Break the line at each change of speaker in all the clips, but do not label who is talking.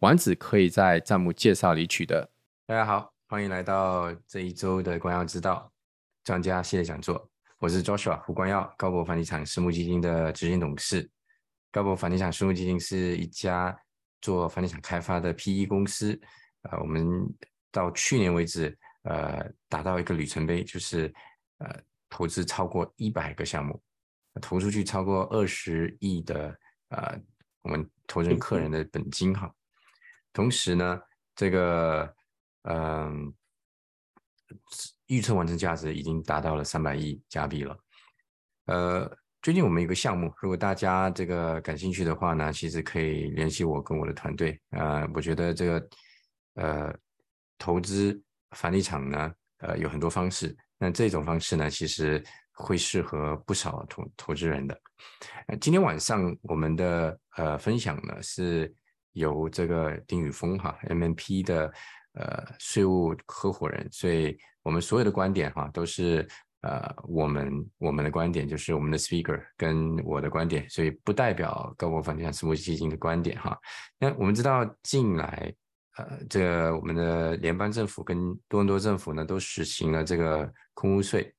丸子可以在账目介绍里取得。大家好，欢迎来到这一周的光耀之道专家系列讲座。我是 Joshua 胡光耀，高博房地产私募基金的执行董事。高博房地产私募基金是一家做房地产开发的 PE 公司。呃，我们到去年为止，呃，达到一个里程碑，就是呃，投资超过一百个项目，投出去超过二十亿的呃，我们投资人客人的本金哈。同时呢，这个嗯，预测完成价值已经达到了三百亿加币了。呃，最近我们有个项目，如果大家这个感兴趣的话呢，其实可以联系我跟我的团队。呃，我觉得这个呃投资房地产呢，呃有很多方式，那这种方式呢，其实会适合不少投投资人的。今天晚上我们的呃分享呢是。由这个丁宇峰哈，MMP 的呃税务合伙人，所以我们所有的观点哈都是呃我们我们的观点，就是我们的 speaker 跟我的观点，所以不代表高博房地产私募基金的观点哈。那我们知道近来呃这个我们的联邦政府跟多伦多政府呢都实行了这个空屋税，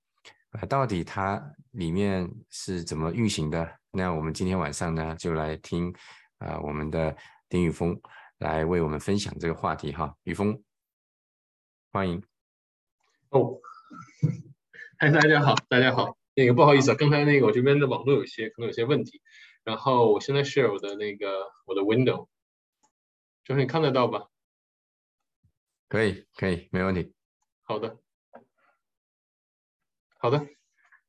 呃到底它里面是怎么运行的？那我们今天晚上呢就来听啊我们的。丁宇峰来为我们分享这个话题哈，宇峰，欢迎。
哦，嗨，大家好，大家好。那个不好意思啊，刚才那个我这边的网络有些可能有些问题，然后我现在 share 我的那个我的 window，就是你看得到吧？
可以，可以，没问题。
好的，好的，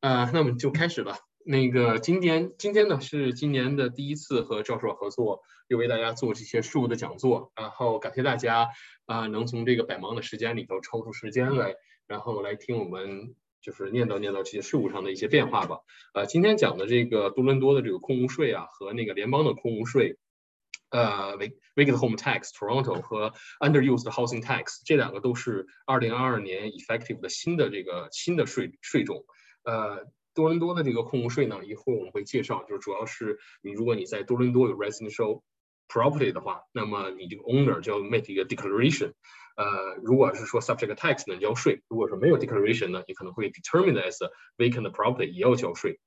呃，那我们就开始吧。那个今天今天呢是今年的第一次和教授合作，又为大家做这些事务的讲座，然后感谢大家啊能从这个百忙的时间里头抽出时间来，然后来听我们就是念叨念叨这些事务上的一些变化吧。呃，今天讲的这个多伦多的这个空屋税啊和那个联邦的空屋税，呃，Vacant Home Tax Toronto 和 Underused Housing Tax 这两个都是二零二二年 effective 的新的这个新的税税种，呃。多伦多的这个控屋税呢，一会儿我们会介绍，就是主要是你如果你在多伦多有 residential property 的话，那么你这个 owner 就要 make 一个 declaration。呃，如果是说 subject tax 呢交税，如果说没有 declaration 呢，你可能会 determined as vacant property 也要交税。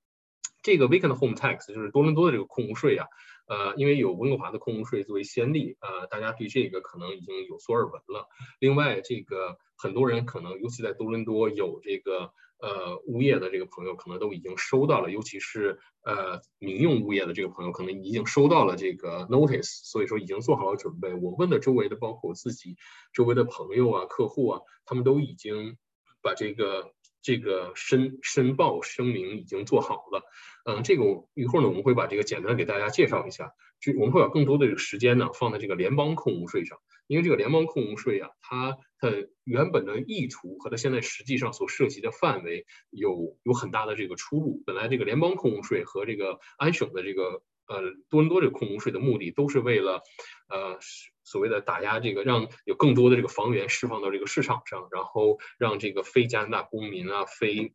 这个 vacant home tax 就是多伦多的这个控屋税啊，呃，因为有温哥华的空屋税作为先例，呃，大家对这个可能已经有所耳闻了。另外，这个很多人可能尤其在多伦多有这个。呃，物业的这个朋友可能都已经收到了，尤其是呃民用物业的这个朋友可能已经收到了这个 notice，所以说已经做好了准备。我问的周围的，包括我自己周围的朋友啊、客户啊，他们都已经把这个这个申申报声明已经做好了。嗯，这个我一会儿呢，我们会把这个简单给大家介绍一下。就我们会把更多的这个时间呢放在这个联邦空屋税上，因为这个联邦空屋税啊，它的原本的意图和它现在实际上所涉及的范围有有很大的这个出入。本来这个联邦空屋税和这个安省的这个呃多伦多这个空屋税的目的都是为了呃所谓的打压这个，让有更多的这个房源释放到这个市场上，然后让这个非加拿大公民啊非。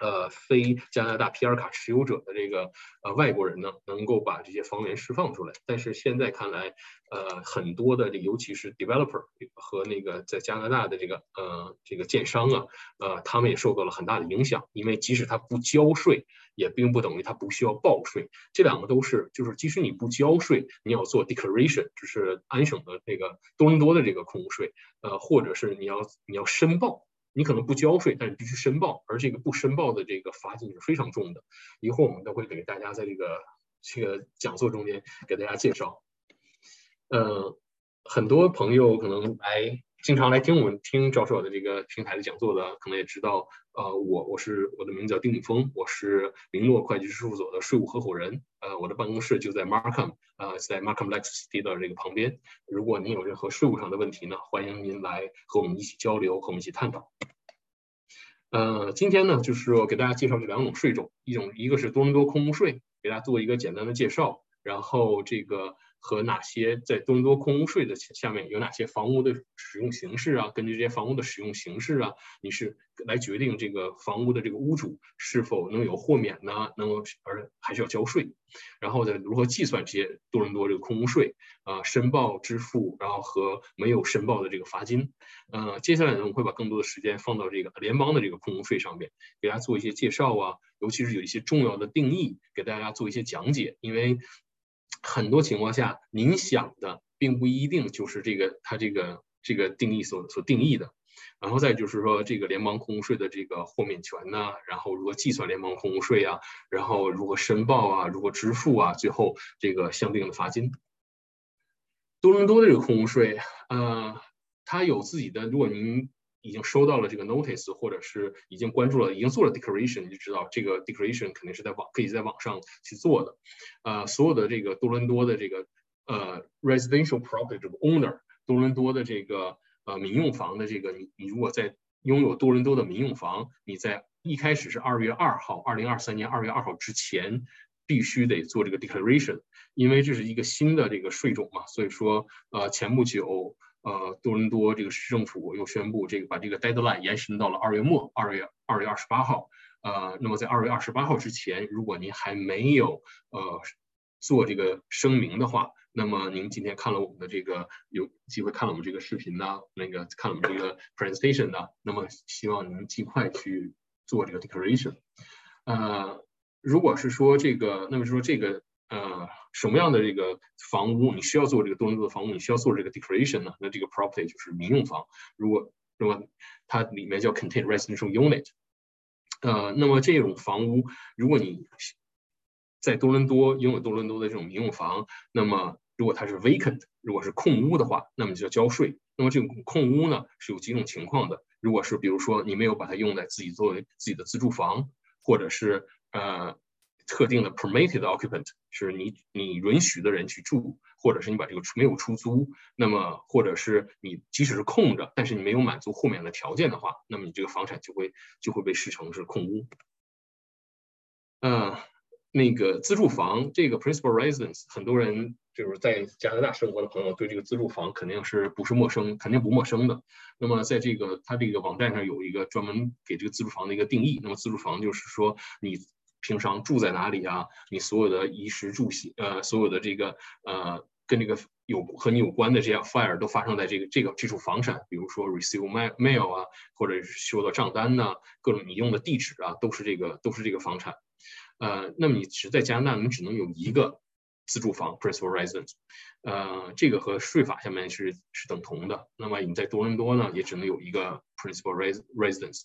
呃，非加拿大 PR 卡持有者的这个呃外国人呢，能够把这些房源释放出来。但是现在看来，呃，很多的这尤其是 developer 和那个在加拿大的这个呃这个建商啊，呃，他们也受到了很大的影响。因为即使他不交税，也并不等于它不需要报税。这两个都是，就是即使你不交税，你要做 declaration，就是安省的这个多伦多的这个空税，呃，或者是你要你要申报。你可能不交税，但是必须申报，而这个不申报的这个罚金是非常重的。一会儿我们都会给大家在这个这个讲座中间给大家介绍。嗯，很多朋友可能来经常来听我们听赵硕的这个平台的讲座的，可能也知道，呃，我我是我的名字叫丁敏峰，我是明诺会计师事务所的税务合伙人，呃，我的办公室就在 Markham，呃，在 Markham Lexus 的这个旁边。如果您有任何税务上的问题呢，欢迎您来和我们一起交流，和我们一起探讨。呃，今天呢，就是我给大家介绍这两种税种，一种一个是多伦多空屋税，给大家做一个简单的介绍，然后这个。和哪些在多伦多空屋税的下面有哪些房屋的使用形式啊？根据这些房屋的使用形式啊，你是来决定这个房屋的这个屋主是否能有豁免呢？能够而还是要交税？然后再，如何计算这些多伦多这个空屋税啊？申报支付，然后和没有申报的这个罚金。呃，接下来呢，我们会把更多的时间放到这个联邦的这个空屋税上面，给大家做一些介绍啊，尤其是有一些重要的定义，给大家做一些讲解，因为。很多情况下，您想的并不一定就是这个它这个这个定义所所定义的。然后再就是说，这个联邦空屋税的这个豁免权呢，然后如何计算联邦空屋税啊，然后如何申报啊，如何支付啊，最后这个相应的罚金。多伦多的这个空屋税，呃，它有自己的，如果您。已经收到了这个 notice，或者是已经关注了，已经做了 declaration，你就知道这个 declaration 肯定是在网可以在网上去做的。呃，所有的这个多伦多的这个呃 residential property owner，多伦多的这个呃民用房的这个你你如果在拥有多伦多的民用房，你在一开始是二月二号，二零二三年二月二号之前必须得做这个 declaration，因为这是一个新的这个税种嘛，所以说呃前不久。呃，多伦多这个市政府又宣布，这个把这个 deadline 延伸到了二月末，二月二月二十八号。呃，那么在二月二十八号之前，如果您还没有呃做这个声明的话，那么您今天看了我们的这个有机会看了我们这个视频呢，那个看了我们这个 presentation 的，那么希望您尽快去做这个 declaration。呃，如果是说这个，那么说这个。呃，什么样的这个房屋你需要做这个多伦多的房屋，你需要做这个 declaration 呢？那这个 property 就是民用房。如果那么它里面叫 contain residential unit。呃，那么这种房屋，如果你在多伦多拥有多伦多的这种民用房，那么如果它是 vacant，如果是空屋的话，那么就要交税。那么这种空屋呢是有几种情况的。如果是比如说你没有把它用在自己作为自己的自住房，或者是呃。特定的 permitted occupant 是你你允许的人去住，或者是你把这个没有出租，那么或者是你即使是空着，但是你没有满足后面的条件的话，那么你这个房产就会就会被视成是空屋。嗯，那个自住房这个 principal residence，很多人就是在加拿大生活的朋友对这个自住房肯定是不是陌生，肯定不陌生的。那么在这个它这个网站上有一个专门给这个自住房的一个定义。那么自住房就是说你。平常住在哪里啊？你所有的衣食住行，呃，所有的这个呃，跟这个有和你有关的这些 fire 都发生在这个这个这处房产，比如说 receive mail mail 啊，或者收到账单呐，各种你用的地址啊，都是这个都是这个房产。呃，那么你只在加拿大，你只能有一个自住房 principal residence，呃，这个和税法下面是是等同的。那么你在多伦多呢，也只能有一个 principal residence。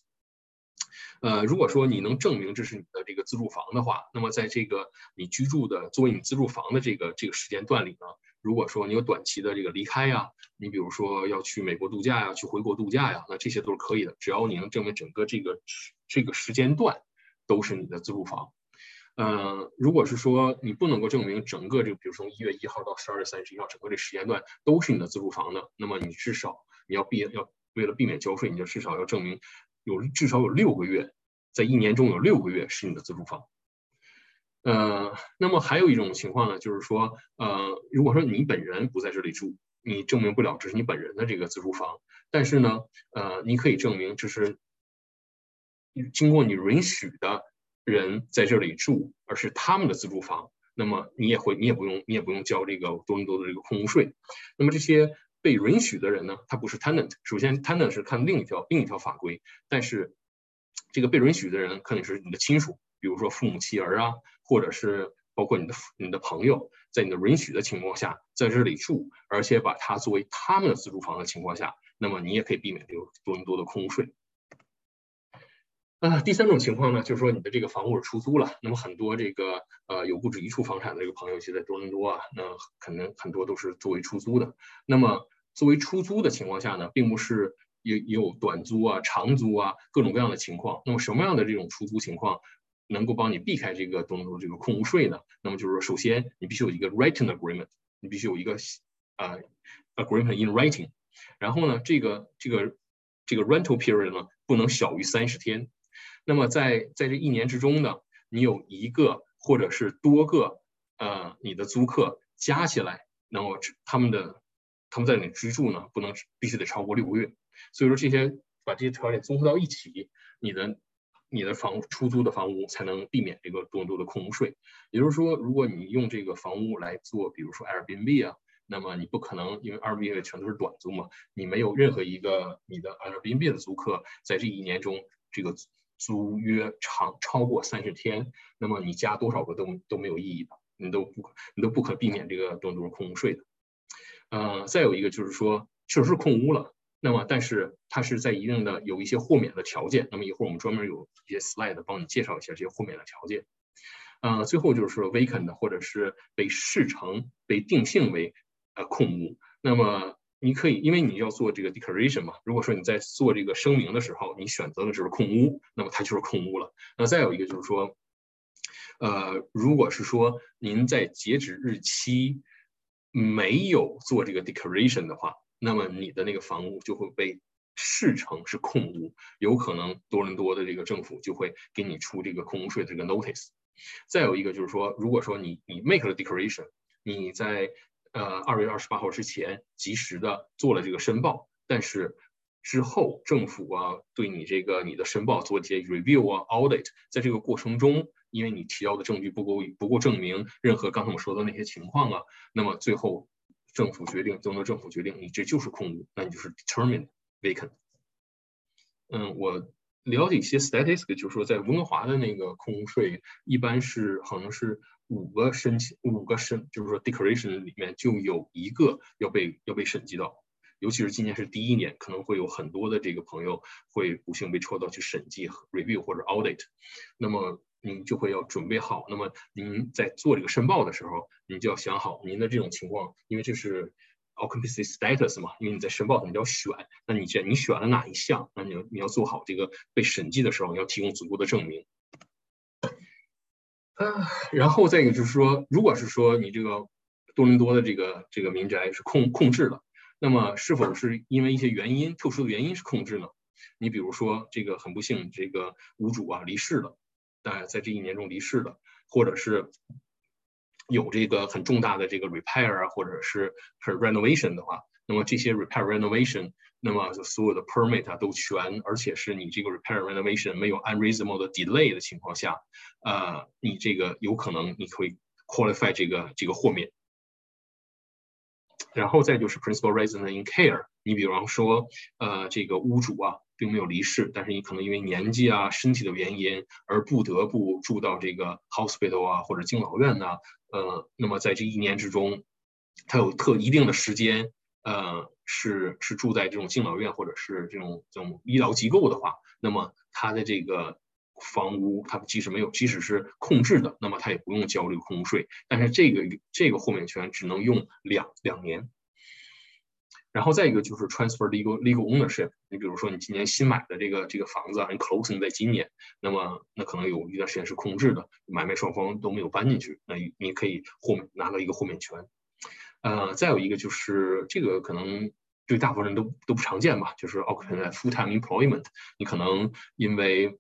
呃，如果说你能证明这是你的这个自住房的话，那么在这个你居住的作为你自住房的这个这个时间段里呢，如果说你有短期的这个离开呀，你比如说要去美国度假呀，去回国度假呀，那这些都是可以的，只要你能证明整个这个这个时间段都是你的自住房。嗯，如果是说你不能够证明整个这个，比如说一月一号到十二月三十一号整个这时间段都是你的自住房的，那么你至少你要避要为了避免交税，你就至少要证明。有至少有六个月，在一年中有六个月是你的自住房。呃，那么还有一种情况呢，就是说，呃，如果说你本人不在这里住，你证明不了这是你本人的这个自住房，但是呢，呃，你可以证明这是经过你允许的人在这里住，而是他们的自住房，那么你也会，你也不用，你也不用交这个多伦多的这个空屋税。那么这些。被允许的人呢，他不是 tenant。首先，tenant 是看另一条另一条法规，但是这个被允许的人可能是你的亲属，比如说父母妻儿啊，或者是包括你的你的朋友，在你的允许的情况下在这里住，而且把它作为他们的自住房的情况下，那么你也可以避免这个多伦多的空税。啊，第三种情况呢，就是说你的这个房屋是出租了，那么很多这个呃有不止一处房产的这个朋友，其实在多伦多啊，那可能很多都是作为出租的。那么作为出租的情况下呢，并不是也也有短租啊、长租啊各种各样的情况。那么什么样的这种出租情况能够帮你避开这个多伦多这个空屋税呢？那么就是说，首先你必须有一个 written agreement，你必须有一个啊 agreement in writing。然后呢，这个这个这个 rental period 呢不能小于三十天。那么在在这一年之中呢，你有一个或者是多个呃你的租客加起来，那么他们的他们在那里居住呢，不能必须得超过六个月。所以说这些把这些条件综合到一起，你的你的房出租的房屋才能避免这个多多的空屋税。也就是说，如果你用这个房屋来做，比如说 Airbnb 啊。那么你不可能，因为 Airbnb 全都是短租嘛，你没有任何一个你的 Airbnb 的租客在这一年中这个租约长超过三十天，那么你加多少个都都没有意义的，你都不可你都不可避免这个多伦多空屋税的。呃，再有一个就是说，确实是空屋了，那么但是它是在一定的有一些豁免的条件，那么一会儿我们专门有一些 slide 帮你介绍一下这些豁免的条件。呃，最后就是说 vacant 或者是被视成被定性为。呃，空屋。那么你可以，因为你要做这个 declaration 嘛。如果说你在做这个声明的时候，你选择的就是空屋，那么它就是空屋了。那再有一个就是说，呃，如果是说您在截止日期没有做这个 declaration 的话，那么你的那个房屋就会被视成是空屋，有可能多伦多的这个政府就会给你出这个空屋税的这个 notice。再有一个就是说，如果说你你 make 了 declaration，你在呃，二月二十八号之前及时的做了这个申报，但是之后政府啊对你这个你的申报做一些 review 啊 audit，在这个过程中，因为你提交的证据不够不够证明任何刚才我说的那些情况啊，那么最后政府决定，多伦政府决定你这就是空屋，那你就是 determined vacant。嗯，我了解一些 statistics，就是说在温哥华的那个空屋税一般是好像是。五个申请，五个申，就是说 declaration 里面就有一个要被要被审计到，尤其是今年是第一年，可能会有很多的这个朋友会不幸被抽到去审计 review 或者 audit，那么您就会要准备好，那么您在做这个申报的时候，您就要想好您的这种情况，因为这是 occupancy status 嘛，因为你在申报你要选，那你这你选了哪一项，那你要你要做好这个被审计的时候，你要提供足够的证明。啊，然后再一个就是说，如果是说你这个多伦多的这个这个民宅是控控制了，那么是否是因为一些原因、特殊的原因是控制呢？你比如说这个很不幸，这个屋主啊离世了，在在这一年中离世了，或者是有这个很重大的这个 repair 啊，或者是是 renovation 的话，那么这些 repair renovation。那么就所有的 permit 啊都全，而且是你这个 repair renovation 没有 unreasonable 的 delay 的情况下，呃，你这个有可能你可以 qualify 这个这个豁免。然后再就是 principal resident in care，你比方说，呃，这个屋主啊并没有离世，但是你可能因为年纪啊、身体的原因而不得不住到这个 hospital 啊或者敬老院呐，呃，那么在这一年之中，他有特一定的时间。呃，是是住在这种敬老院或者是这种这种医疗机构的话，那么他的这个房屋，他即使没有，即使是控制的，那么他也不用交这个空屋税。但是这个这个豁免权只能用两两年。然后再一个就是 transfer legal legal ownership。你比如说你今年新买的这个这个房子，你 closing 在今年，那么那可能有一段时间是空置的，买卖双方都没有搬进去，那你可以豁免拿到一个豁免权。呃，再有一个就是这个可能对大部分人都都不常见吧，就是 occupy full time employment。你可能因为，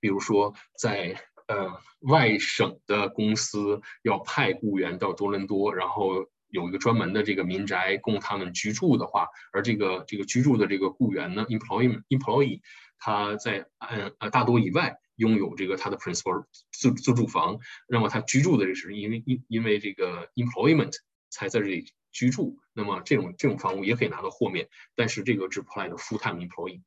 比如说在呃外省的公司要派雇员到多伦多，然后有一个专门的这个民宅供他们居住的话，而这个这个居住的这个雇员呢，employee employee，他在嗯呃大多以外拥有这个他的 principal 自自住房，那么他居住的这是因为因因为这个 employment。才在这里居住，那么这种这种房屋也可以拿到豁免，但是这个只 apply 的 full time employee。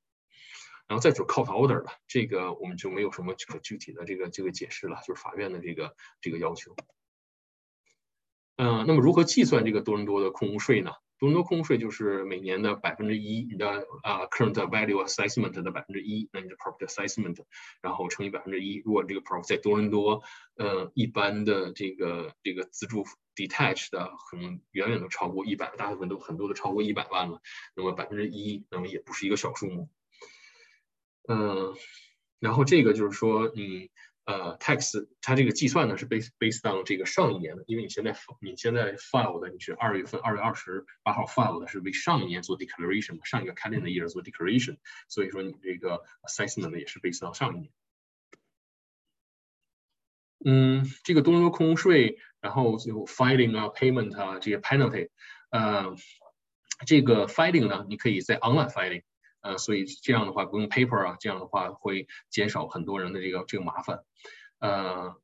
然后再就是 court order 了，这个我们就没有什么可具体的这个这个解释了，就是法院的这个这个要求。嗯，那么如何计算这个多伦多的空屋税呢？多伦多空税就是每年的百分之一，你的啊 current value assessment 的百分之一，那你的 property assessment，然后乘以百分之一。如果这个 property 在多伦多，呃，一般的这个这个自住 detached 的可能远远都超过一百，大部分都很多都超过一百万了。那么百分之一，那么也不是一个小数目。嗯，然后这个就是说你呃 tax 它这个计算呢是 base based on 这个上一年的，因为你现在你现在 file 的你是二月份二月二十八号 file 的是为上一年做 declaration，嘛上一个 calendar year 做 declaration，所以说你这个 assessment 也是 based on 上一年。嗯，这个多伦多空税，然后就 filing 啊，payment 啊，这些 penalty，呃，这个 filing 呢，你可以在 online filing，呃，所以这样的话不用 paper 啊，这样的话会减少很多人的这个这个麻烦，呃，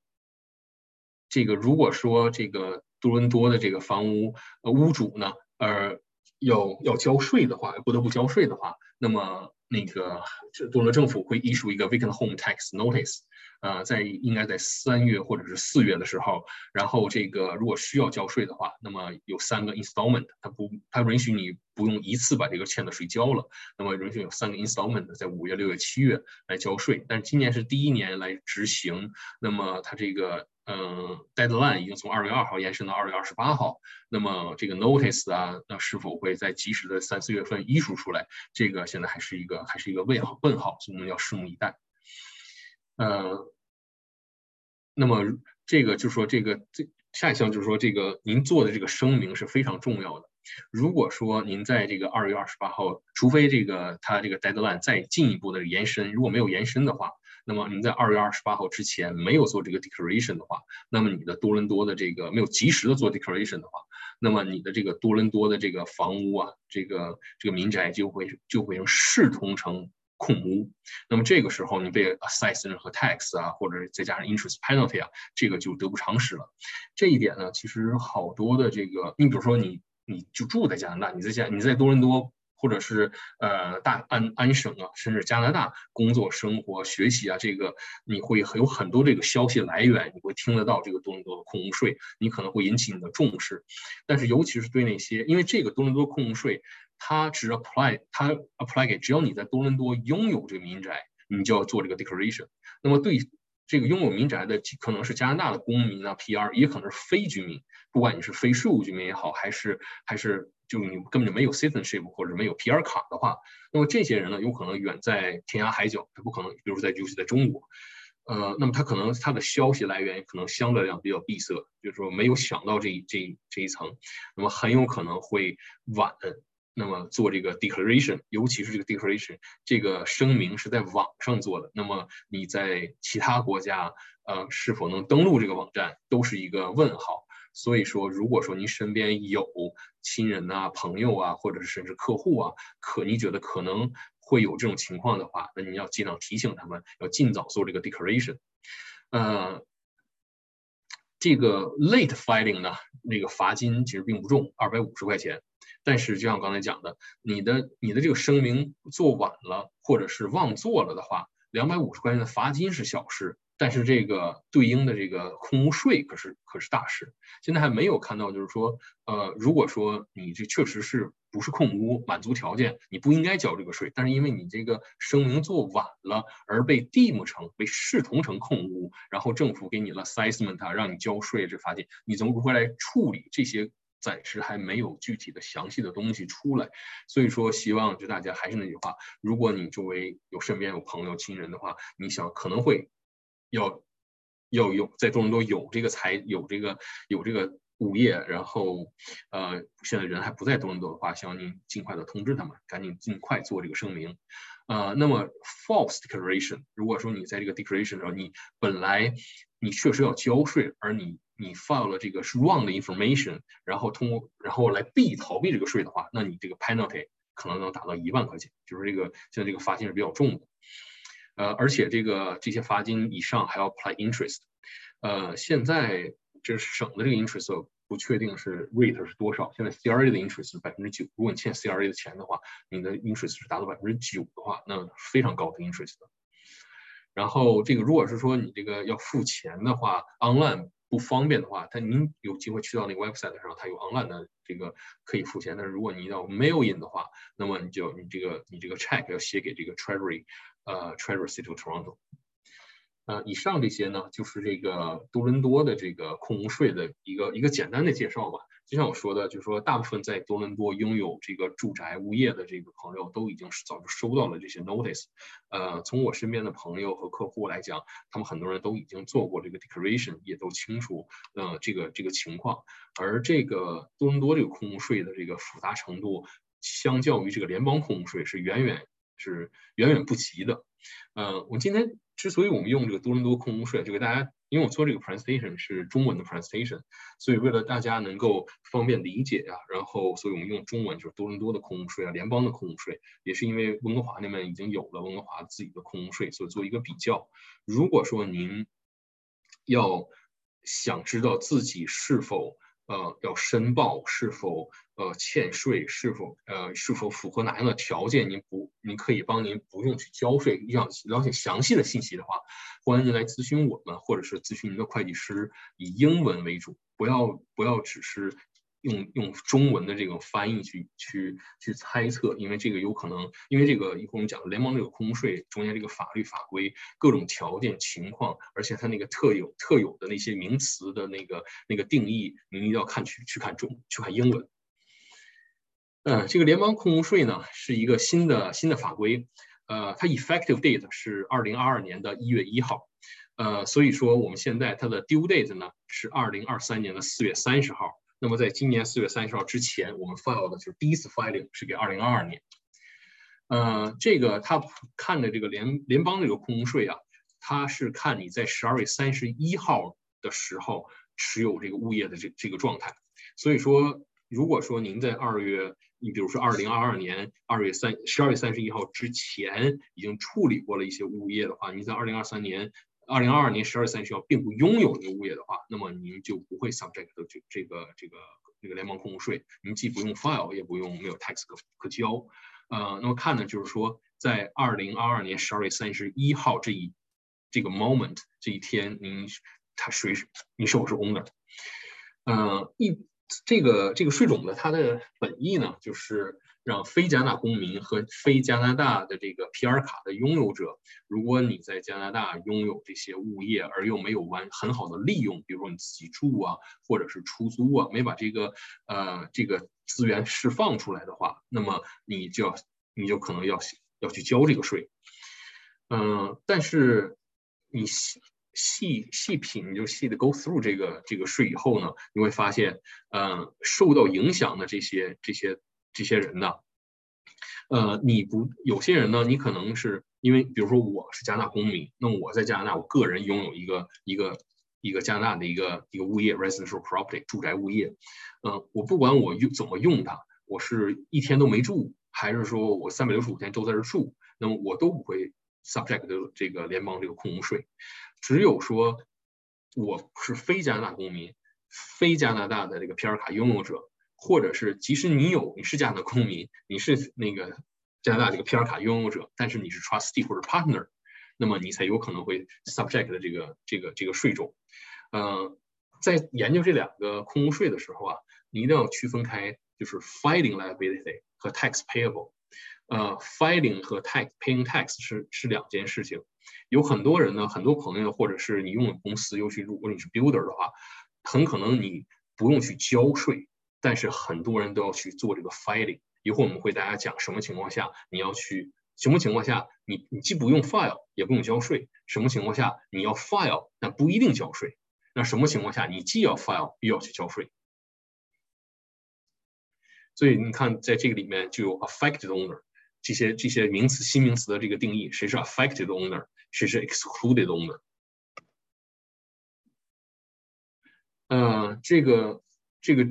这个如果说这个多伦多的这个房屋呃屋主呢，呃，要要交税的话，不得不交税的话，那么那个多伦多政府会 issu 一个 vacant home tax notice。呃，在应该在三月或者是四月的时候，然后这个如果需要交税的话，那么有三个 installment，它不，它允许你不用一次把这个欠的税交了，那么允许有三个 installment，在五月、六月、七月来交税。但是今年是第一年来执行，那么它这个嗯 deadline 已经从二月二号延伸到二月二十八号，那么这个 notice 啊，那是否会在及时的三四月份 issue 出来？这个现在还是一个还是一个问号，问号，所以我们要拭目以待。呃，那么这个就是说，这个这下一项就是说，这个您做的这个声明是非常重要的。如果说您在这个二月二十八号，除非这个它这个 deadline 再进一步的延伸，如果没有延伸的话，那么你在二月二十八号之前没有做这个 declaration 的话，那么你的多伦多的这个没有及时的做 declaration 的话，那么你的这个多伦多的这个房屋啊，这个这个民宅就会就会视同成。空屋，那么这个时候你被 assess 任何 tax 啊，或者再加上 interest penalty 啊，这个就得不偿失了。这一点呢，其实好多的这个，你比如说你你就住在加拿大，你在加你在多伦多或者是呃大安安省啊，甚至加拿大工作、生活、学习啊，这个你会有很多这个消息来源，你会听得到这个多伦多的控税，你可能会引起你的重视。但是尤其是对那些，因为这个多伦多控税。它只 apply，它 apply 给只要你在多伦多拥有这个民宅，你就要做这个 declaration。那么对这个拥有民宅的，可能是加拿大的公民啊，PR，也可能是非居民，不管你是非税务居民也好，还是还是就你根本就没有 citizenship 或者没有 PR 卡的话，那么这些人呢，有可能远在天涯海角，他不可能，比如在尤其在中国，呃，那么他可能他的消息来源可能相对来讲比较闭塞，就是说没有想到这这这一层，那么很有可能会晚。那么做这个 declaration，尤其是这个 declaration 这个声明是在网上做的，那么你在其他国家，呃，是否能登录这个网站，都是一个问号。所以说，如果说您身边有亲人啊、朋友啊，或者是甚至客户啊，可你觉得可能会有这种情况的话，那你要尽量提醒他们，要尽早做这个 declaration。呃，这个 late filing 呢，那个罚金其实并不重，二百五十块钱。但是，就像刚才讲的，你的你的这个声明做晚了，或者是忘做了的话，两百五十块钱的罚金是小事，但是这个对应的这个空屋税可是可是大事。现在还没有看到，就是说，呃，如果说你这确实是不是空屋，满足条件，你不应该交这个税，但是因为你这个声明做晚了，而被 deem 成被视同成空屋，然后政府给你了 assessment，让你交税这罚金，你怎么如何来处理这些？暂时还没有具体的详细的东西出来，所以说希望就大家还是那句话，如果你周围有身边有朋友亲人的话，你想可能会要要有在多伦多有这个财有这个有这个物业，然后呃现在人还不在多伦多的话，希望您尽快的通知他们，赶紧尽快做这个声明。呃，那么 false declaration，如果说你在这个 declaration 上你本来你确实要交税，而你你 file 了这个是 wrong 的 information，然后通过然后来避逃避这个税的话，那你这个 penalty 可能能达到一万块钱，就是这个现在这个罚金是比较重的，呃，而且这个这些罚金以上还要 apply interest，呃，现在这是省的这个 interest 不确定是 rate 是多少，现在 CRA 的 interest 是百分之九，如果你欠 CRA 的钱的话，你的 interest 是达到百分之九的话，那非常高的 interest。然后这个如果是说你这个要付钱的话，online。不方便的话，他您有机会去到那个 website 上，它有 online 的这个可以付钱。但是如果你要 mail in 的话，那么你就你这个你这个 check 要写给这个 Treasury，呃，Treasury City Toronto。呃，以上这些呢，就是这个多伦多的这个空屋税的一个一个简单的介绍吧。就像我说的，就是说，大部分在多伦多拥有这个住宅物业的这个朋友，都已经早就收到了这些 notice。呃，从我身边的朋友和客户来讲，他们很多人都已经做过这个 declaration，也都清楚，呃，这个这个情况。而这个多伦多这个空屋税的这个复杂程度，相较于这个联邦空屋税是远远是远远不及的。呃，我今天之所以我们用这个多伦多空屋税，就给大家。因为我做这个 presentation 是中文的 presentation，所以为了大家能够方便理解呀，然后所以我们用中文就是多伦多的空屋税啊，联邦的空屋税，也是因为温哥华那边已经有了温哥华自己的空屋税，所以做一个比较。如果说您要想知道自己是否呃要申报，是否呃欠税，是否呃是否符合哪样的条件，您不您可以帮您不用去交税，要了解详细的信息的话。欢迎您来咨询我们，或者是咨询您的会计师，以英文为主，不要不要只是用用中文的这种翻译去去去猜测，因为这个有可能，因为这个一会儿我们讲联邦这个空税中间这个法律法规各种条件情况，而且它那个特有特有的那些名词的那个那个定义，您一定要看去去看中去看英文。嗯，这个联邦空税呢是一个新的新的法规。呃，它 effective date 是二零二二年的一月一号，呃，所以说我们现在它的 due date 呢是二零二三年的四月三十号。那么在今年四月三十号之前，我们 file 的就是第一次 filing 是给二零二二年。呃，这个他看的这个联联邦这个空税啊，它是看你在十二月三十一号的时候持有这个物业的这这个状态。所以说，如果说您在二月你比如说，二零二二年二月三十二月三十一号之前已经处理过了一些物业的话，你在二零二三年二零二二年十二月三十号并不拥有这个物业的话，那么您就不会 subject 这这个这个这个联邦控股税，您既不用 file 也不用没有 tax 可可交。呃，那么看呢，就是说在二零二二年十二月三十一号这一这个 moment 这一天，您他谁是你是否是 owner？嗯，一。这个这个税种呢，它的本意呢，就是让非加拿大公民和非加拿大的这个 PR 卡的拥有者，如果你在加拿大拥有这些物业，而又没有完很好的利用，比如说你自己住啊，或者是出租啊，没把这个呃这个资源释放出来的话，那么你就要你就可能要要去交这个税。嗯，但是你。细细品你就细的 go through 这个这个税以后呢，你会发现，嗯，受到影响的这些这些这些人呢，呃，你不有些人呢，你可能是因为，比如说我是加拿大公民，那我在加拿大，我个人拥有一个一个一个加拿大的一个一个物业 residential property 住宅物业，嗯，我不管我用怎么用它，我是一天都没住，还是说我三百六十五天都在这住，那么我都不会 subject 的这个联邦这个空屋税。只有说我是非加拿大公民、非加拿大的这个 PR 卡拥有者，或者是即使你有你是加拿大公民，你是那个加拿大这个 PR 卡拥有者，但是你是 trustee 或者 partner，那么你才有可能会 subject 的这个这个这个税种。嗯，在研究这两个空屋税的时候啊，你一定要区分开，就是 filing liability 和 tax payable。呃，filing 和 tax paying tax 是是两件事情。有很多人呢，很多朋友，或者是你用的公司，尤其如果你是 builder 的话，很可能你不用去交税，但是很多人都要去做这个 filing。一会儿我们会大家讲什么情况下你要去，什么情况下你你既不用 file 也不用交税，什么情况下你要 file 但不一定交税，那什么情况下你既要 file 又要去交税？所以你看，在这个里面就有 affected owner 这些这些名词新名词的这个定义，谁是 affected owner？谁是 excluded owner？嗯，这个这个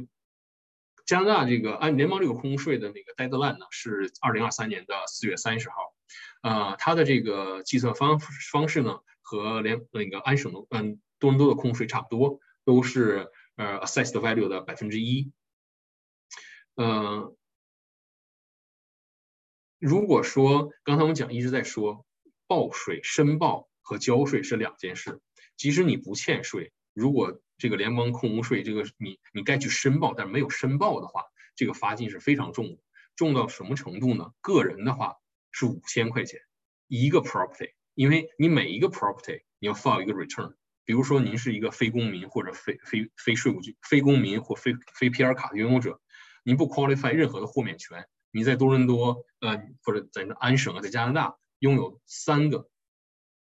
加拿大这个按联邦这个空税的那个 deadline 呢是二零二三年的四月三十号。呃，它的这个计算方方式呢和联那个安省的嗯多伦多的空税差不多，都是呃 assessed value 的百分之一。嗯，如果说刚才我们讲一直在说。报税、申报和交税是两件事。即使你不欠税，如果这个联邦控屋税这个你你该去申报，但是没有申报的话，这个罚金是非常重的。重到什么程度呢？个人的话是五千块钱，一个 property 因为你每一个 property 你要 file 一个 return。比如说您是一个非公民或者非非非税务局非公民或非非 PR 卡的拥有者，您不 qualify 任何的豁免权。你在多伦多呃或者在安省啊，在加拿大拥有三个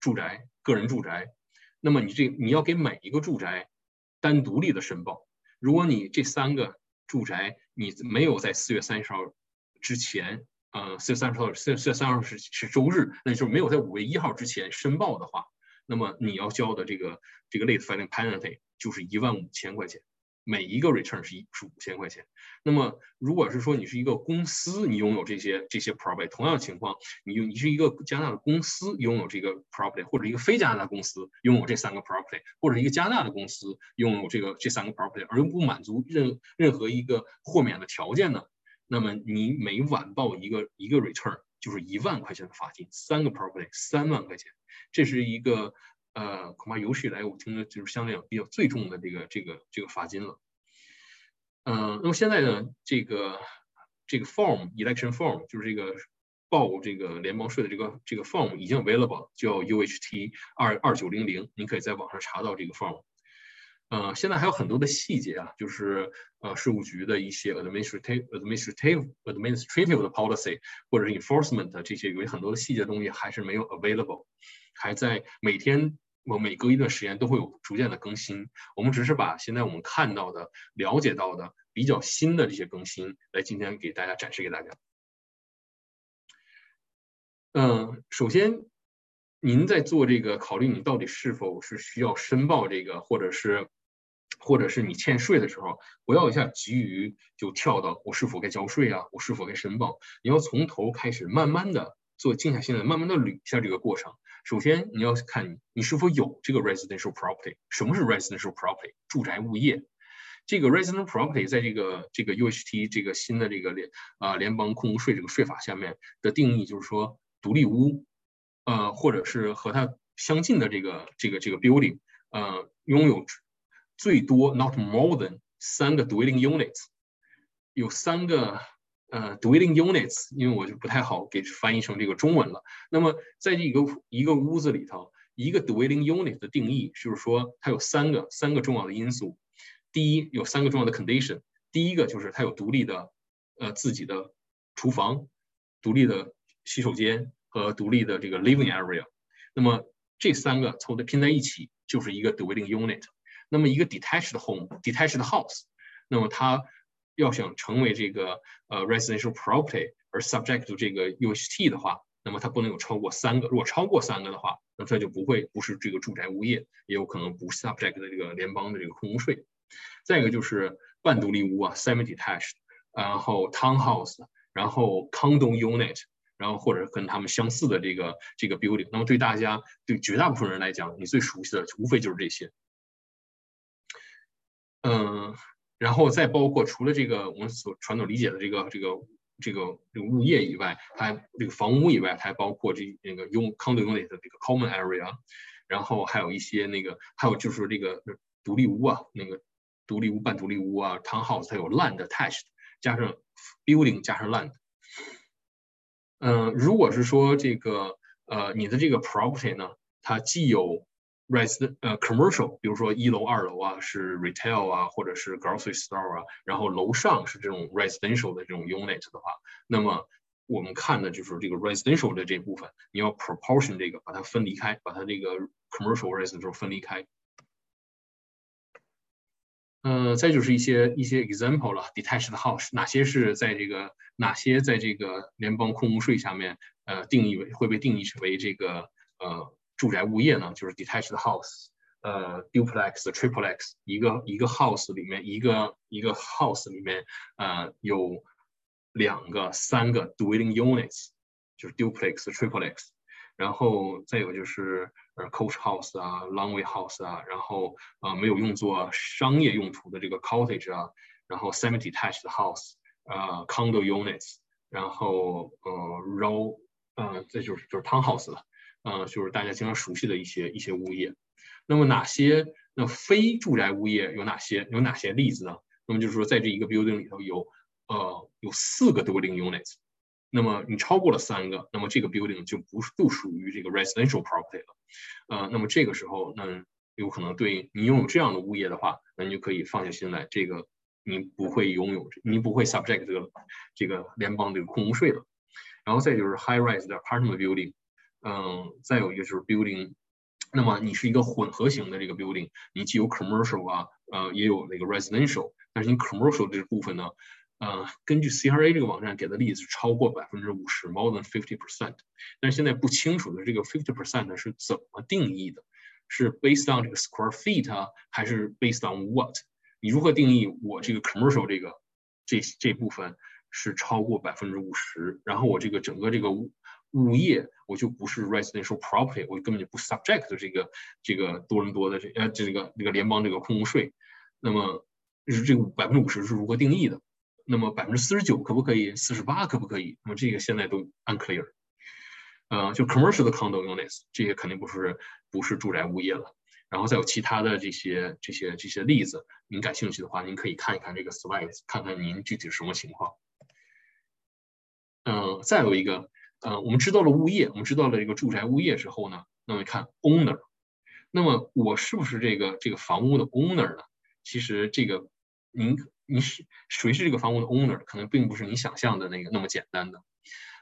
住宅个人住宅，那么你这你要给每一个住宅单独立的申报。如果你这三个住宅你没有在四月三十号之前，呃，四月三十号四四月三十号是是周日，那就是没有在五月一号之前申报的话，那么你要交的这个这个 late filing penalty 就是一万五千块钱，每一个 return 是一是五千块钱。那么如果是说你是一个公司，你拥有这些这些 property，同样的情况，你你是一个加拿大的公司拥有这个 property，或者一个非加拿大公司拥有这三个 property，或者一个加拿大的公司拥有这个这三个 property，而又不满足任任何一个豁免的条件呢？那么你每晚报一个一个 return 就是一万块钱的罚金，三个 property 三万块钱，这是一个呃恐怕有史以来我听的就是相对比较最重的这个这个这个罚金了。嗯，那么现在呢，这个这个 form election form 就是这个报这个联邦税的这个这个 form 已经 available，叫 UHT 二二九零零，您可以在网上查到这个 form。呃，现在还有很多的细节啊，就是呃税务局的一些 administrative administrative administrative 的 policy 或者是 enforcement 这些有很多的细节东西还是没有 available，还在每天我每隔一段时间都会有逐渐的更新。我们只是把现在我们看到的、了解到的比较新的这些更新来今天给大家展示给大家。嗯，首先您在做这个考虑，你到底是否是需要申报这个，或者是。或者是你欠税的时候，不要一下急于就跳到我是否该交税啊，我是否该申报？你要从头开始，慢慢的做，静下心来，慢慢的捋一下这个过程。首先，你要看你是否有这个 residential property。什么是 residential property？住宅物业。这个 residential property 在这个这个 UHT 这个新的这个联啊联邦空屋税这个税法下面的定义，就是说独立屋，呃，或者是和它相近的这个这个这个 building，呃，拥有。最多 not more than 三个 dwelling units，有三个呃 dwelling units，因为我就不太好给翻译成这个中文了。那么在这一个一个屋子里头，一个 dwelling unit 的定义就是说它有三个三个重要的因素。第一，有三个重要的 condition。第一个就是它有独立的呃自己的厨房、独立的洗手间和独立的这个 living area。那么这三个凑的拼在一起就是一个 dwelling unit。那么一个 detached home，detached house，那么它要想成为这个呃 residential property 而 subject to 这个 UHT 的话，那么它不能有超过三个。如果超过三个的话，那它就不会不是这个住宅物业，也有可能不 subject 的这个联邦的这个空屋税。再一个就是半独立屋啊，semi-detached，然后 townhouse，然后 condo unit，然后或者跟他们相似的这个这个 building。那么对大家对绝大部分人来讲，你最熟悉的无非就是这些。嗯，然后再包括除了这个我们所传统理解的这个这个这个这个物业以外，还这个房屋以外，它还包括这那个用 condo unit 的这个 common area，然后还有一些那个还有就是这个独立屋啊，那个独立屋、半独立屋啊，townhouse 它有 land attached，加上 building 加上 land。嗯，如果是说这个呃你的这个 property 呢，它既有 res 呃 commercial，比如说一楼、二楼啊是 retail 啊，或者是 grocery store 啊，然后楼上是这种 residential 的这种 unit 的话，那么我们看的就是这个 residential 的这部分，你要 proportion 这个把它分离开，把它这个 commercial residential 分离开。嗯，再就是一些一些 example 了，detached house 哪些是在这个哪些在这个联邦空屋税下面呃定义为会被定义成为这个呃。住宅物业呢，就是 detached house，呃，duplex、triplex，一个一个 house 里面，一个一个 house 里面，呃，有两个、三个 dwelling units，就是 duplex、triplex，然后再有就是呃 coach house 啊，longway house 啊，然后呃没有用作商业用途的这个 cottage 啊，然后 semi-detached house，呃，condo units，然后呃，row，呃，这就是就是 townhouse 了。呃，就是大家经常熟悉的一些一些物业。那么哪些那非住宅物业有哪些有哪些例子呢？那么就是说，在这一个 building 里头有呃有四个 dwelling units，那么你超过了三个，那么这个 building 就不不属于这个 residential property 了。呃，那么这个时候，那有可能对你拥有这样的物业的话，那你就可以放下心来，这个你不会拥有，你不会 subject 这个这个联邦这个空屋税了。然后再就是 high rise 的 apartment building，嗯，再有一个就是 building，那么你是一个混合型的这个 building，你既有 commercial 啊，呃，也有那个 residential，但是你 commercial 这个部分呢？呃，根据 CRA 这个网站给的例子是超过百分之五十，more than fifty percent。但是现在不清楚的这个 fifty percent 是怎么定义的？是 based on 这个 square feet 啊，还是 based on what？你如何定义我这个 commercial 这个这这部分是超过百分之五十？然后我这个整个这个物业我就不是 residential property，我根本就不 subject 这个这个多伦多的这呃这个这个联邦这个空屋税。那么是这个百分之五十是如何定义的？那么百分之四十九可不可以？四十八可不可以？那么这个现在都 unclear。呃，就 commercial 的 condo units 这些肯定不是不是住宅物业了。然后再有其他的这些这些这些例子，您感兴趣的话，您可以看一看这个 slides，看看您具体是什么情况。嗯，再有一个，呃，我们知道了物业，我们知道了这个住宅物业之后呢，那么看 owner，那么我是不是这个这个房屋的 owner 呢？其实这个您。你是谁是这个房屋的 owner，可能并不是你想象的那个那么简单的。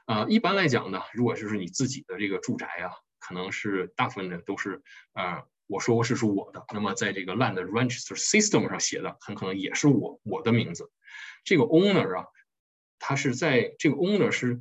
呃，一般来讲呢，如果就是你自己的这个住宅啊，可能是大部分的都是呃，我说过是属我的。那么在这个 land register system 上写的，很可能也是我我的名字。这个 owner 啊，他是在这个 owner 是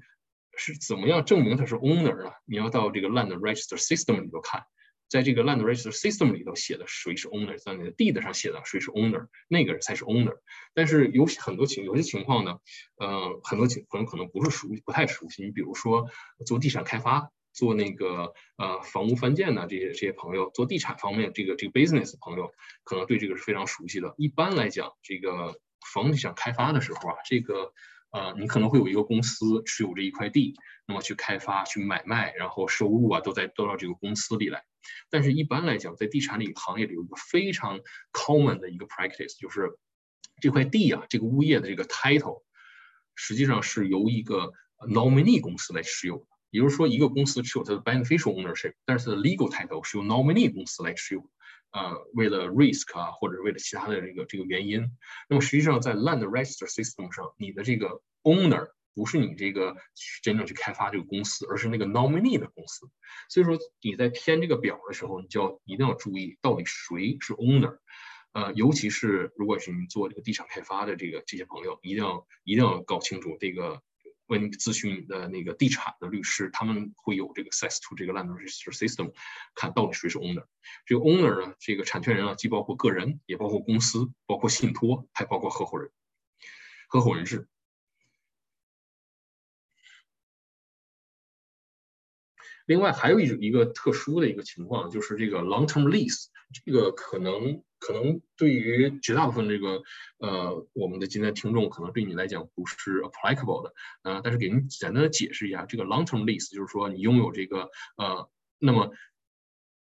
是怎么样证明他是 owner 呢？你要到这个 land register system 里头看。在这个 land register system 里头写的谁是 owner，在那个 deed 上写的谁是 owner，那个才是 owner。但是有很多情有些情况呢，呃，很多情朋友可能不是熟不太熟悉。你比如说做地产开发、做那个呃房屋翻建的这些这些朋友，做地产方面这个这个 business 朋友，可能对这个是非常熟悉的。一般来讲，这个房地产开发的时候啊，这个呃你可能会有一个公司持有这一块地，那么去开发、去买卖，然后收入啊都在都到这个公司里来。但是，一般来讲，在地产里行业里有一个非常 common 的一个 practice，就是这块地啊，这个物业的这个 title，实际上是由一个 nominee 公司来持有的。也就是说，一个公司持有它的 beneficial ownership，但是它的 legal title 是由 nominee 公司来持有的。呃，为了 risk 啊，或者为了其他的这个这个原因，那么实际上在 land register system 上，你的这个 owner。不是你这个真正去开发这个公司，而是那个 nominee 的公司。所以说你在填这个表的时候，你就要一定要注意到底谁是 owner。呃，尤其是如果是你做这个地产开发的这个这些朋友，一定要一定要搞清楚这个，问咨询你的那个地产的律师，他们会有这个 access to 这个 land register system，看到底谁是 owner。这个 owner 呢，这个产权人啊，既包括个人，也包括公司，包括信托，还包括合伙人，合伙人制。另外还有一种一个特殊的一个情况，就是这个 long-term lease，这个可能可能对于绝大部分这个呃我们的今天听众，可能对你来讲不是 applicable 的，呃，但是给您简单的解释一下，这个 long-term lease 就是说你拥有这个呃，那么